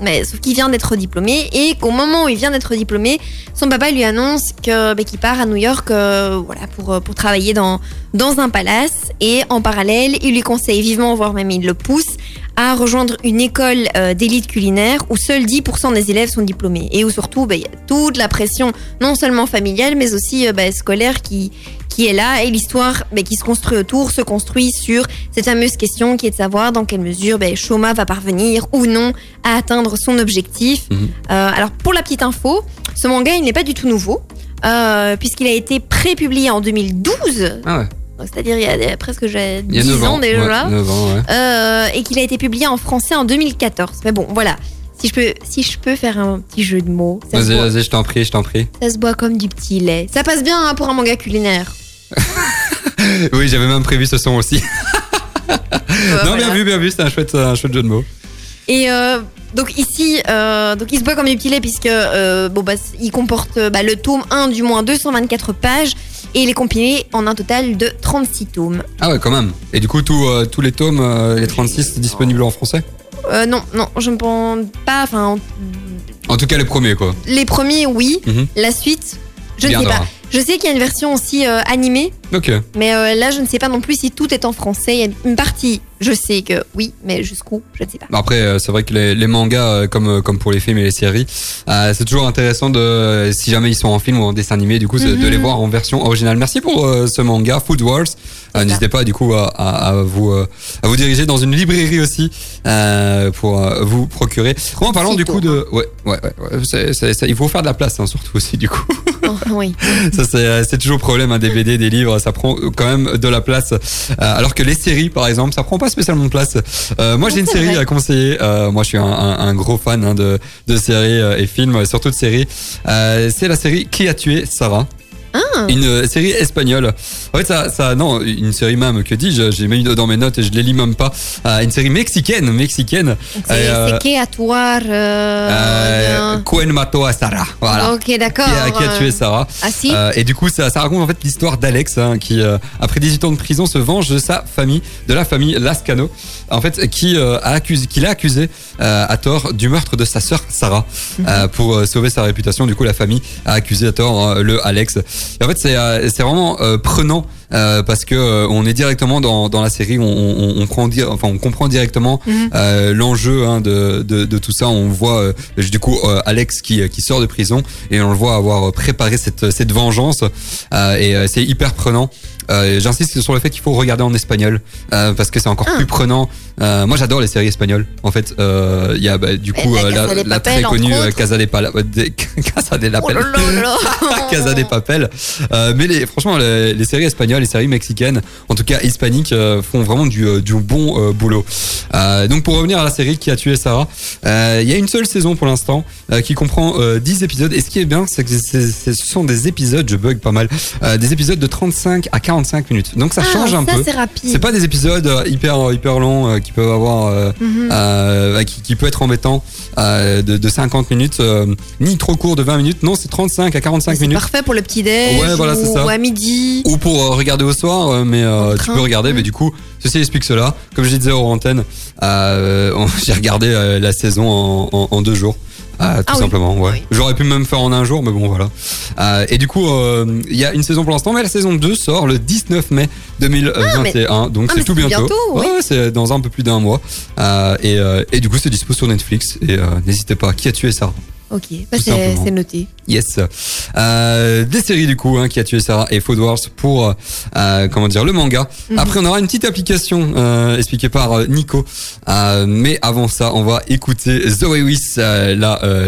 mais, sauf qu'il vient d'être diplômé et qu'au moment où il vient d'être diplômé, son papa lui annonce que ben, qu'il part à New York, euh, euh, pour travailler dans dans un palace et en parallèle, il lui conseille vivement, voire même il le pousse à rejoindre une école euh, d'élite culinaire où seuls 10% des élèves sont diplômés et où surtout ben, il y a toute la pression non seulement familiale mais aussi euh, ben, scolaire qui qui est là et l'histoire ben, qui se construit autour se construit sur cette fameuse question qui est de savoir dans quelle mesure ben, Shoma va parvenir ou non à atteindre son objectif. Mhm. Euh, alors pour la petite info, ce manga il n'est pas du tout nouveau euh, puisqu'il a été pré-publié en 2012, Ah ouais. C'est-à-dire il y a presque j'ai Il y a 10 9 ans ans. déjà. Ouais, 9 ans, ouais. Euh, et qu'il a été publié en français en 2014. Mais bon, voilà. Si je peux, si je peux faire un petit jeu de mots, Vas-y, vas-y, je t'en prie, je t'en prie. ça se boit comme du petit lait. Ça passe bien hein, pour un manga culinaire. Oui, j'avais même prévu ce son aussi. Non, voilà. bien vu, bien vu, c'était un chouette, un chouette jeu de mots. Et euh, donc ici, euh, donc il se boit comme du petit lait puisque euh, bon bah il comporte bah, le tome 1 du moins 224 pages Et il est compilé en un total de 36 tomes. Ah ouais, quand même. Et du coup, tout, euh, tous les tomes, euh, les 36, disponibles en français? Euh, non, non, je ne pense pas. Enfin, En tout cas, les premiers, quoi. les premiers, oui. Mhm. La suite, je ne sais pas. Je sais qu'il y a une version aussi euh, animée, Ok. mais euh, là, je ne sais pas non plus si tout est en français. Il y a une partie, je sais que oui, mais jusqu'où, je ne sais pas. Bah Après, euh, c'est vrai que les, les mangas, euh, comme, comme pour les films et les séries, c'est toujours intéressant de, si jamais ils sont en film ou en dessin animé, du coup, de Mhm. les voir en version originale. Merci pour ce manga, Food Wars. N'hésitez pas, du coup, à, à, à vous, à vous diriger dans une librairie aussi pour vous procurer. En parlant du coup de, ouais, ouais, ouais, ouais, il faut faire de la place, hein, surtout aussi, du coup. Oh, oui. Ça, c'est, c'est toujours le problème, un DVD, des livres, ça prend quand même de la place. Euh, alors que les séries, par exemple, ça prend pas spécialement de place. Euh, moi, j'ai une série vrai. à conseiller. Euh, moi, je suis un, un- un gros fan hein, de, de séries euh, et films, surtout de séries. Euh, c'est la série Qui a tué Sarah? Ah. une euh, série espagnole. En fait, ça, ça, non, une série même, que dis-je, j'ai mis dans mes notes et je les lis même pas. Euh, une série mexicaine, mexicaine. C'est euh, c'est Keatuar. Euh, Euh, mató a Sarah. Voilà. Ok, d'accord. Qui a, qui a tué Sarah. Ah si Euh, et du coup, ça, ça raconte en fait l'histoire d'Alex, hein, qui euh, après 18 ans de prison se venge de sa famille, de la famille Lascano, en fait, qui a accusé, qui l'a accusé à tort du meurtre de sa sœur Sarah, euh, pour sauver sa réputation. Du coup, la famille a accusé à tort le Alex. Et en fait, c'est euh, c'est vraiment euh, prenant. euh, parce que euh, on est directement dans, dans la série, on, on, on prend, di- enfin on comprend directement Mhm. euh, l'enjeu hein, de, de, de tout ça. On voit euh, du coup euh, Alex qui, qui sort de prison et on le voit avoir préparé cette, cette vengeance euh, et euh, c'est hyper prenant. Euh, J'insiste sur le fait qu'il faut regarder en espagnol euh, parce que c'est encore Ah. plus prenant. Euh, moi j'adore les séries espagnoles. En fait, il y a bah, du coup La la, de la très connue. Casa de Pala, des- Casa de Oh Papel. Casa mais les, franchement, les, les séries espagnoles, les séries mexicaines, en tout cas hispaniques, font vraiment du, du bon boulot. Donc pour revenir à la série qui a tué Sarah, il y a une seule saison pour l'instant qui comprend euh, 10 épisodes. Et ce qui est bien, c'est que ce sont des épisodes, je bug pas mal, des épisodes de 35 à 45 minutes. Donc ça Ah, change un ça, peu. c'est rapide. C'est pas des épisodes euh, hyper hyper longs euh, qui peuvent avoir euh, Mhm. euh, qui, qui peut être embêtant euh, de, de 50 minutes euh, ni trop court de 20 minutes non c'est 35 à 45 C'est minutes parfait pour le petit déj Ouais, voilà, c'est ou, à midi. ou pour euh, regarder au soir euh, mais euh, tu train, peux regarder mais du coup ceci explique cela comme je disais hors antenne euh, j'ai regardé euh, la saison en, en- en deux jours euh, tout Ah oui. simplement ouais Oui. j'aurais pu même faire en un jour mais bon voilà Euh, et du coup euh, il y a une saison pour l'instant mais la saison 2 sort le 19 mai 2021 donc Ah, c'est mais tout c'est bientôt, bientôt, oui. Ouais, c'est dans un peu plus d'un mois Euh, et, et du coup c'est dispo sur Netflix et n'hésitez pas qui a tué Sarah Ok, bah c'est noté. Yes. Euh, des séries du coup hein, qui a tué Sarah et Food Wars pour euh, comment dire le manga. Mhm. Après on aura une petite application euh, expliquée par Nico. Mais avant ça on va écouter Zoe Wiss, la,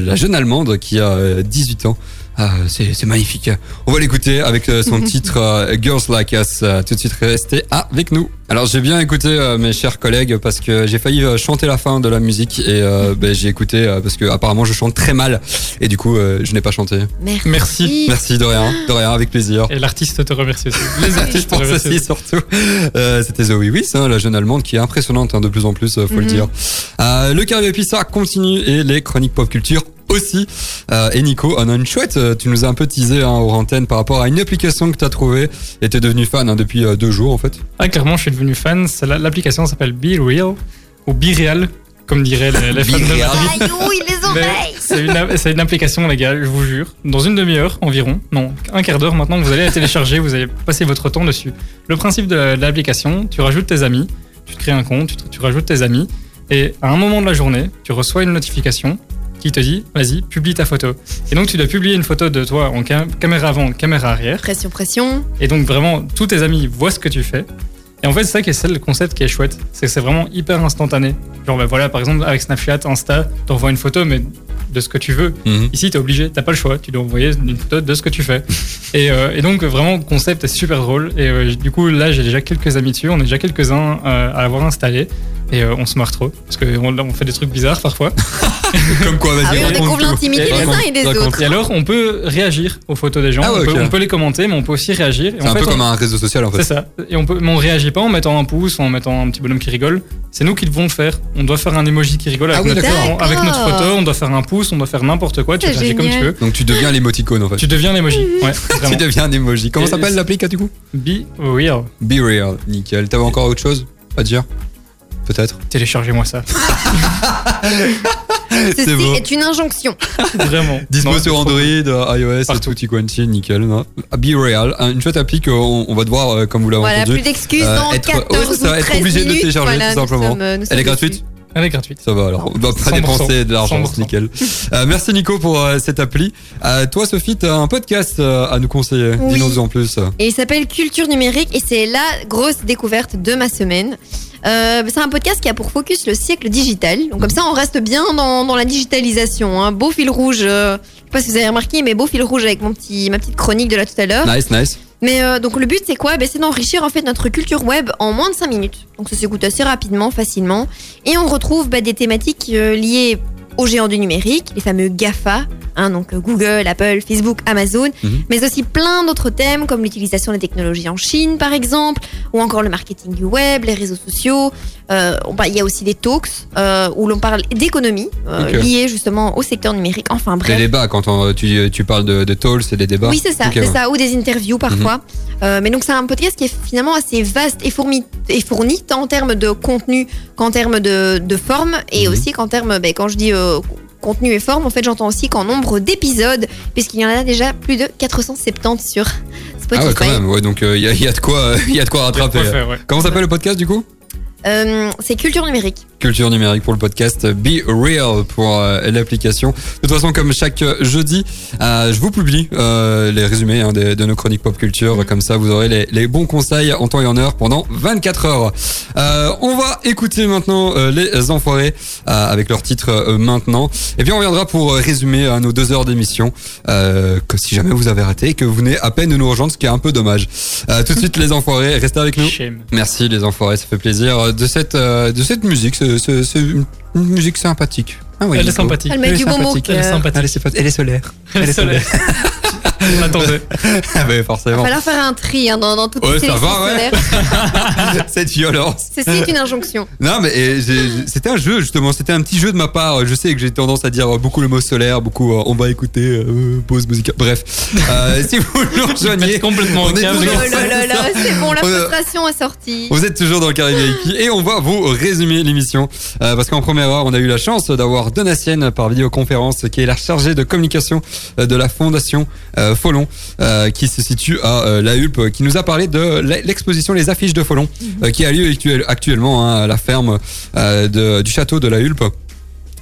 la jeune allemande qui a euh, 18 ans. Ah, c'est c'est magnifique. On va l'écouter avec euh, son titre euh, Girls Like Us. Euh, tout de suite restez avec nous. Alors j'ai bien écouté euh, mes chers collègues parce que j'ai failli chanter la fin de la musique et euh, ben, j'ai écouté euh, parce que apparemment je chante très mal et du coup euh, je n'ai pas chanté. Merci. Merci. Merci de rien, de rien, avec plaisir. Et l'artiste te remercie aussi. Les artistes te remercient aussi surtout. Euh, C'était Zoe Wiss, hein, la jeune allemande qui est impressionnante hein, de plus en plus, faut le Mhm. dire. Euh, le carré ça continue et les chroniques pop culture aussi. Euh, et Nico, on a une chouette, euh, tu nous as un peu teasé hein, aux antennes par rapport à une application que tu as trouvée et t'es devenu fan hein, depuis euh, deux jours en fait. Ah, clairement, je suis devenu fan. L'application s'appelle Be Real ou Be Real, comme diraient les, les fans de. Madrid. C'est une, application, les gars, je vous jure. Dans une demi-heure environ, non, un quart d'heure maintenant, vous allez la télécharger, vous allez passer votre temps dessus. Le principe de, la- de l'application, tu rajoutes tes amis, tu te crées un compte, tu, te- tu rajoutes tes amis, et à un moment de la journée, tu reçois une notification qui te dit, vas-y, publie ta photo. Et donc tu dois publier une photo de toi en cam- caméra avant, caméra arrière. Pression, pression. Et donc vraiment, tous tes amis voient ce que tu fais. Et en fait, c'est ça qui est ça le concept qui est chouette. C'est que c'est vraiment hyper instantané. Genre, ben voilà, par exemple, avec Snapchat, Insta, t'envoies une photo, mais de ce que tu veux. Mhm. Ici, t'es obligé, t'as pas le choix. Tu dois envoyer une photo de ce que tu fais. Et, euh, et donc, vraiment, le concept est super drôle. Et euh, du coup, là, j'ai déjà quelques amis dessus. On est déjà quelques-uns euh, à l'avoir installé. Et euh, on se marre trop parce qu'on on fait des trucs bizarres parfois. Comme quoi, vas-y, Ah oui, on l'intimité Et des uns et des raconte. autres. Et alors, on peut réagir aux photos des gens. Ah ouais, on, peut, ok. on peut les commenter, mais on peut aussi réagir. C'est un fait, peu on- comme un réseau social en C'est fait. ça. Et on peut, mais on réagit pas en mettant un pouce ou en mettant un petit bonhomme qui rigole. C'est nous qui devons le faire. On doit faire un emoji qui rigole avec, Ah oui, notre, avec photo. On doit faire un pouce, on doit faire n'importe quoi. Tu C'est réagis comme tu veux. Donc tu deviens l'émoticône en fait. Tu deviens l'emoji. Ouais, Tu deviens un emoji. Comment s'appelle l'appli du coup? Be real. Be Real. Nickel. T'avais encore autre chose à dire? Peut-être Téléchargez-moi ça. Ceci beau. est une injonction. Vraiment. Dispo Non, sur Android, euh, iOS et Partout. tout, Tiguanchi, nickel. non Be Real, hein, une chouette appli qu'on on va devoir, euh, comme vous l'avez Voilà, entendu. plus d'excuses Euh, dans être- 14 ouais, ça, ou être 13 obligé de le minutes. télécharger, Voilà, tout simplement. sommes, euh, Elle est dessus. gratuite Elle est gratuite. Ça va alors, on va pas 100%. dépenser de l'argent, 100%. c'est nickel. Euh, merci Nico pour euh, cette appli. Euh, toi Sophie, t'as un podcast euh, à nous conseiller. Oui. Dis-nous en plus. Et il s'appelle Culture numérique et c'est la grosse découverte de ma semaine. Euh, c'est un podcast qui a pour focus le siècle digital. Donc comme ça, on reste bien dans, dans la digitalisation. hein. Beau fil rouge. euh, je sais pas si vous avez remarqué, mais beau fil rouge avec mon petit, ma petite chronique de là tout à l'heure. Nice, nice. Mais euh, donc le but c'est quoi? Ben, C'est d'enrichir en fait notre culture web en moins de 5 minutes. Donc ça s'écoute assez rapidement, facilement. Et on retrouve ben, des thématiques euh, liées aux géants du numérique, les fameux GAFA, hein, donc Google, Apple, Facebook, Amazon, Mhm. mais aussi plein d'autres thèmes comme l'utilisation des technologies en Chine par exemple, ou encore le marketing du web, les réseaux sociaux. Euh, Il y a aussi des talks euh, où l'on parle d'économie euh, Ok. liées justement au secteur numérique. Enfin Des bref. débats, quand on- tu, tu parles de, de talls, c'est des débats. Oui, c'est ça, Ok, c'est ouais. Mhm. ça, ou des interviews parfois. Euh, mais donc c'est un podcast qui est finalement assez vaste et fourni, et fourni tant en termes de contenu qu'en termes de, de forme, et Mhm. aussi qu'en termes, ben, quand je dis euh, contenu et forme, en fait j'entends aussi qu'en nombre d'épisodes, puisqu'il y en a déjà plus de 470 sur Spotify. Ah ouais, quand même. Ouais, donc il y, a, y a de quoi, il y a de quoi rattraper. quoi faire, ouais. Comment s'appelle le podcast du coup? Euh, c'est culture numérique. Culture numérique pour le podcast Be Real pour euh, l'application. De toute façon, comme chaque euh, jeudi, euh, je vous publie euh, les résumés hein, de, nos chroniques pop culture. Mhm. Comme ça, vous aurez les, les bons conseils en temps et en heure pendant 24 heures. On va écouter maintenant les enfoirés avec leur titre maintenant. Et puis on reviendra pour résumer euh, nos deux heures d'émission. Que si jamais vous avez raté et que vous venez à peine de nous rejoindre, ce qui est un peu dommage. Tout de suite, les enfoirés, restez avec nous. Merci les enfoirés, ça fait plaisir de cette de cette musique. C'est c'est- c'est une, une musique sympathique. Ah oui, Elle est sympathique. Elle met Elle est du bon mot Elle est cœur. sympathique. Elle est, sympathique. Elle est solaire. Elle est solaire. On l'attendait. Ah bah Il va forcément. falloir faire un tri hein, dans, dans toutes Ouais, les ça va, ouais. Cette violence. Ceci est une injonction. Non mais c'était un jeu justement, c'était un petit jeu de ma part. Je sais que j'ai tendance à dire beaucoup le mot solaire, beaucoup euh, on va écouter euh, pause musicale. Bref, euh, si vous nous rejoignez, complètement on est. Oh là là c'est bon, la frustration est sortie. Vous êtes toujours dans le carré VIP et on va vous résumer l'émission Euh, parce qu'en première heure on a eu la chance d'avoir Donatienne par vidéoconférence qui est la chargée de communication de la fondation Folon qui se situe à la Hulpe qui nous a parlé de l'e- l'exposition les affiches de Folon euh, qui a lieu actuel- actuellement hein, à la ferme euh, du château de la Hulpe.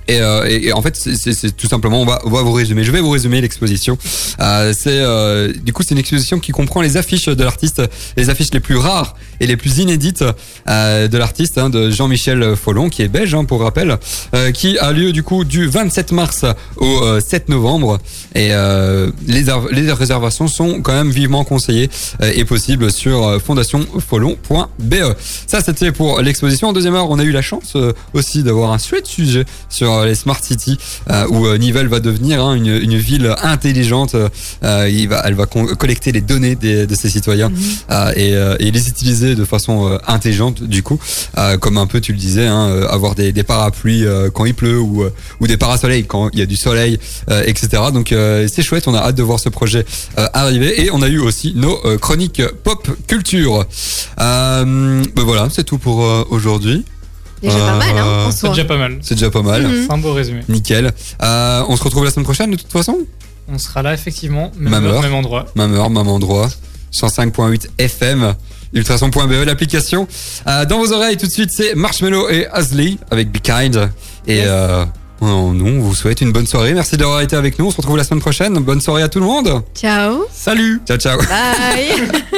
Et, euh, et- en fait, c'est- tout simplement, on va, on va vous résumer. Je vais vous résumer l'exposition. Euh, c'est euh, du coup, c'est une exposition qui comprend les affiches de l'artiste, les affiches les plus rares et les plus inédites euh, de l'artiste, hein, de Jean-Michel Follon, qui est belge hein, pour rappel, euh, qui a lieu du coup du 27 mars au euh, 7 novembre. Et euh, les, les réservations sont quand même vivement conseillées euh, et possibles sur euh, fondationfollon.be. Ça, c'était pour l'exposition. En deuxième heure, on a eu la chance euh, aussi d'avoir un sujet sur euh, les smart cities euh, où euh, Nivelles va devenir hein, une, une ville intelligente. Il va, elle va collecter les données des- de ses citoyens euh, et, et les utiliser de façon intelligente du coup, comme un peu tu le disais, hein, avoir des, des parapluies quand il pleut ou, ou des parasoleils quand il y a du soleil, etc. Donc c'est chouette, on a hâte de voir ce projet arriver et on a eu aussi nos chroniques pop culture. Euh, ben voilà, c'est tout pour aujourd'hui. Déjà pas mal, hein, en C'est soi. déjà pas mal. C'est déjà pas mal. Mhm. C'est un beau résumé. Nickel. Euh, on se retrouve la semaine prochaine de toute façon On sera là effectivement, même, Même heure, heure. même endroit. Même heure, même endroit. 105.8 FM. Ultrason.be, l'application. Euh, dans vos oreilles, tout de suite, c'est Marshmello et Asley avec Be Kind. Et Yes. euh, on, nous, on vous souhaite une bonne soirée. Merci d'avoir été avec nous. On se retrouve la semaine prochaine. Bonne soirée à tout le monde. Ciao. Salut. Ciao, ciao. Bye.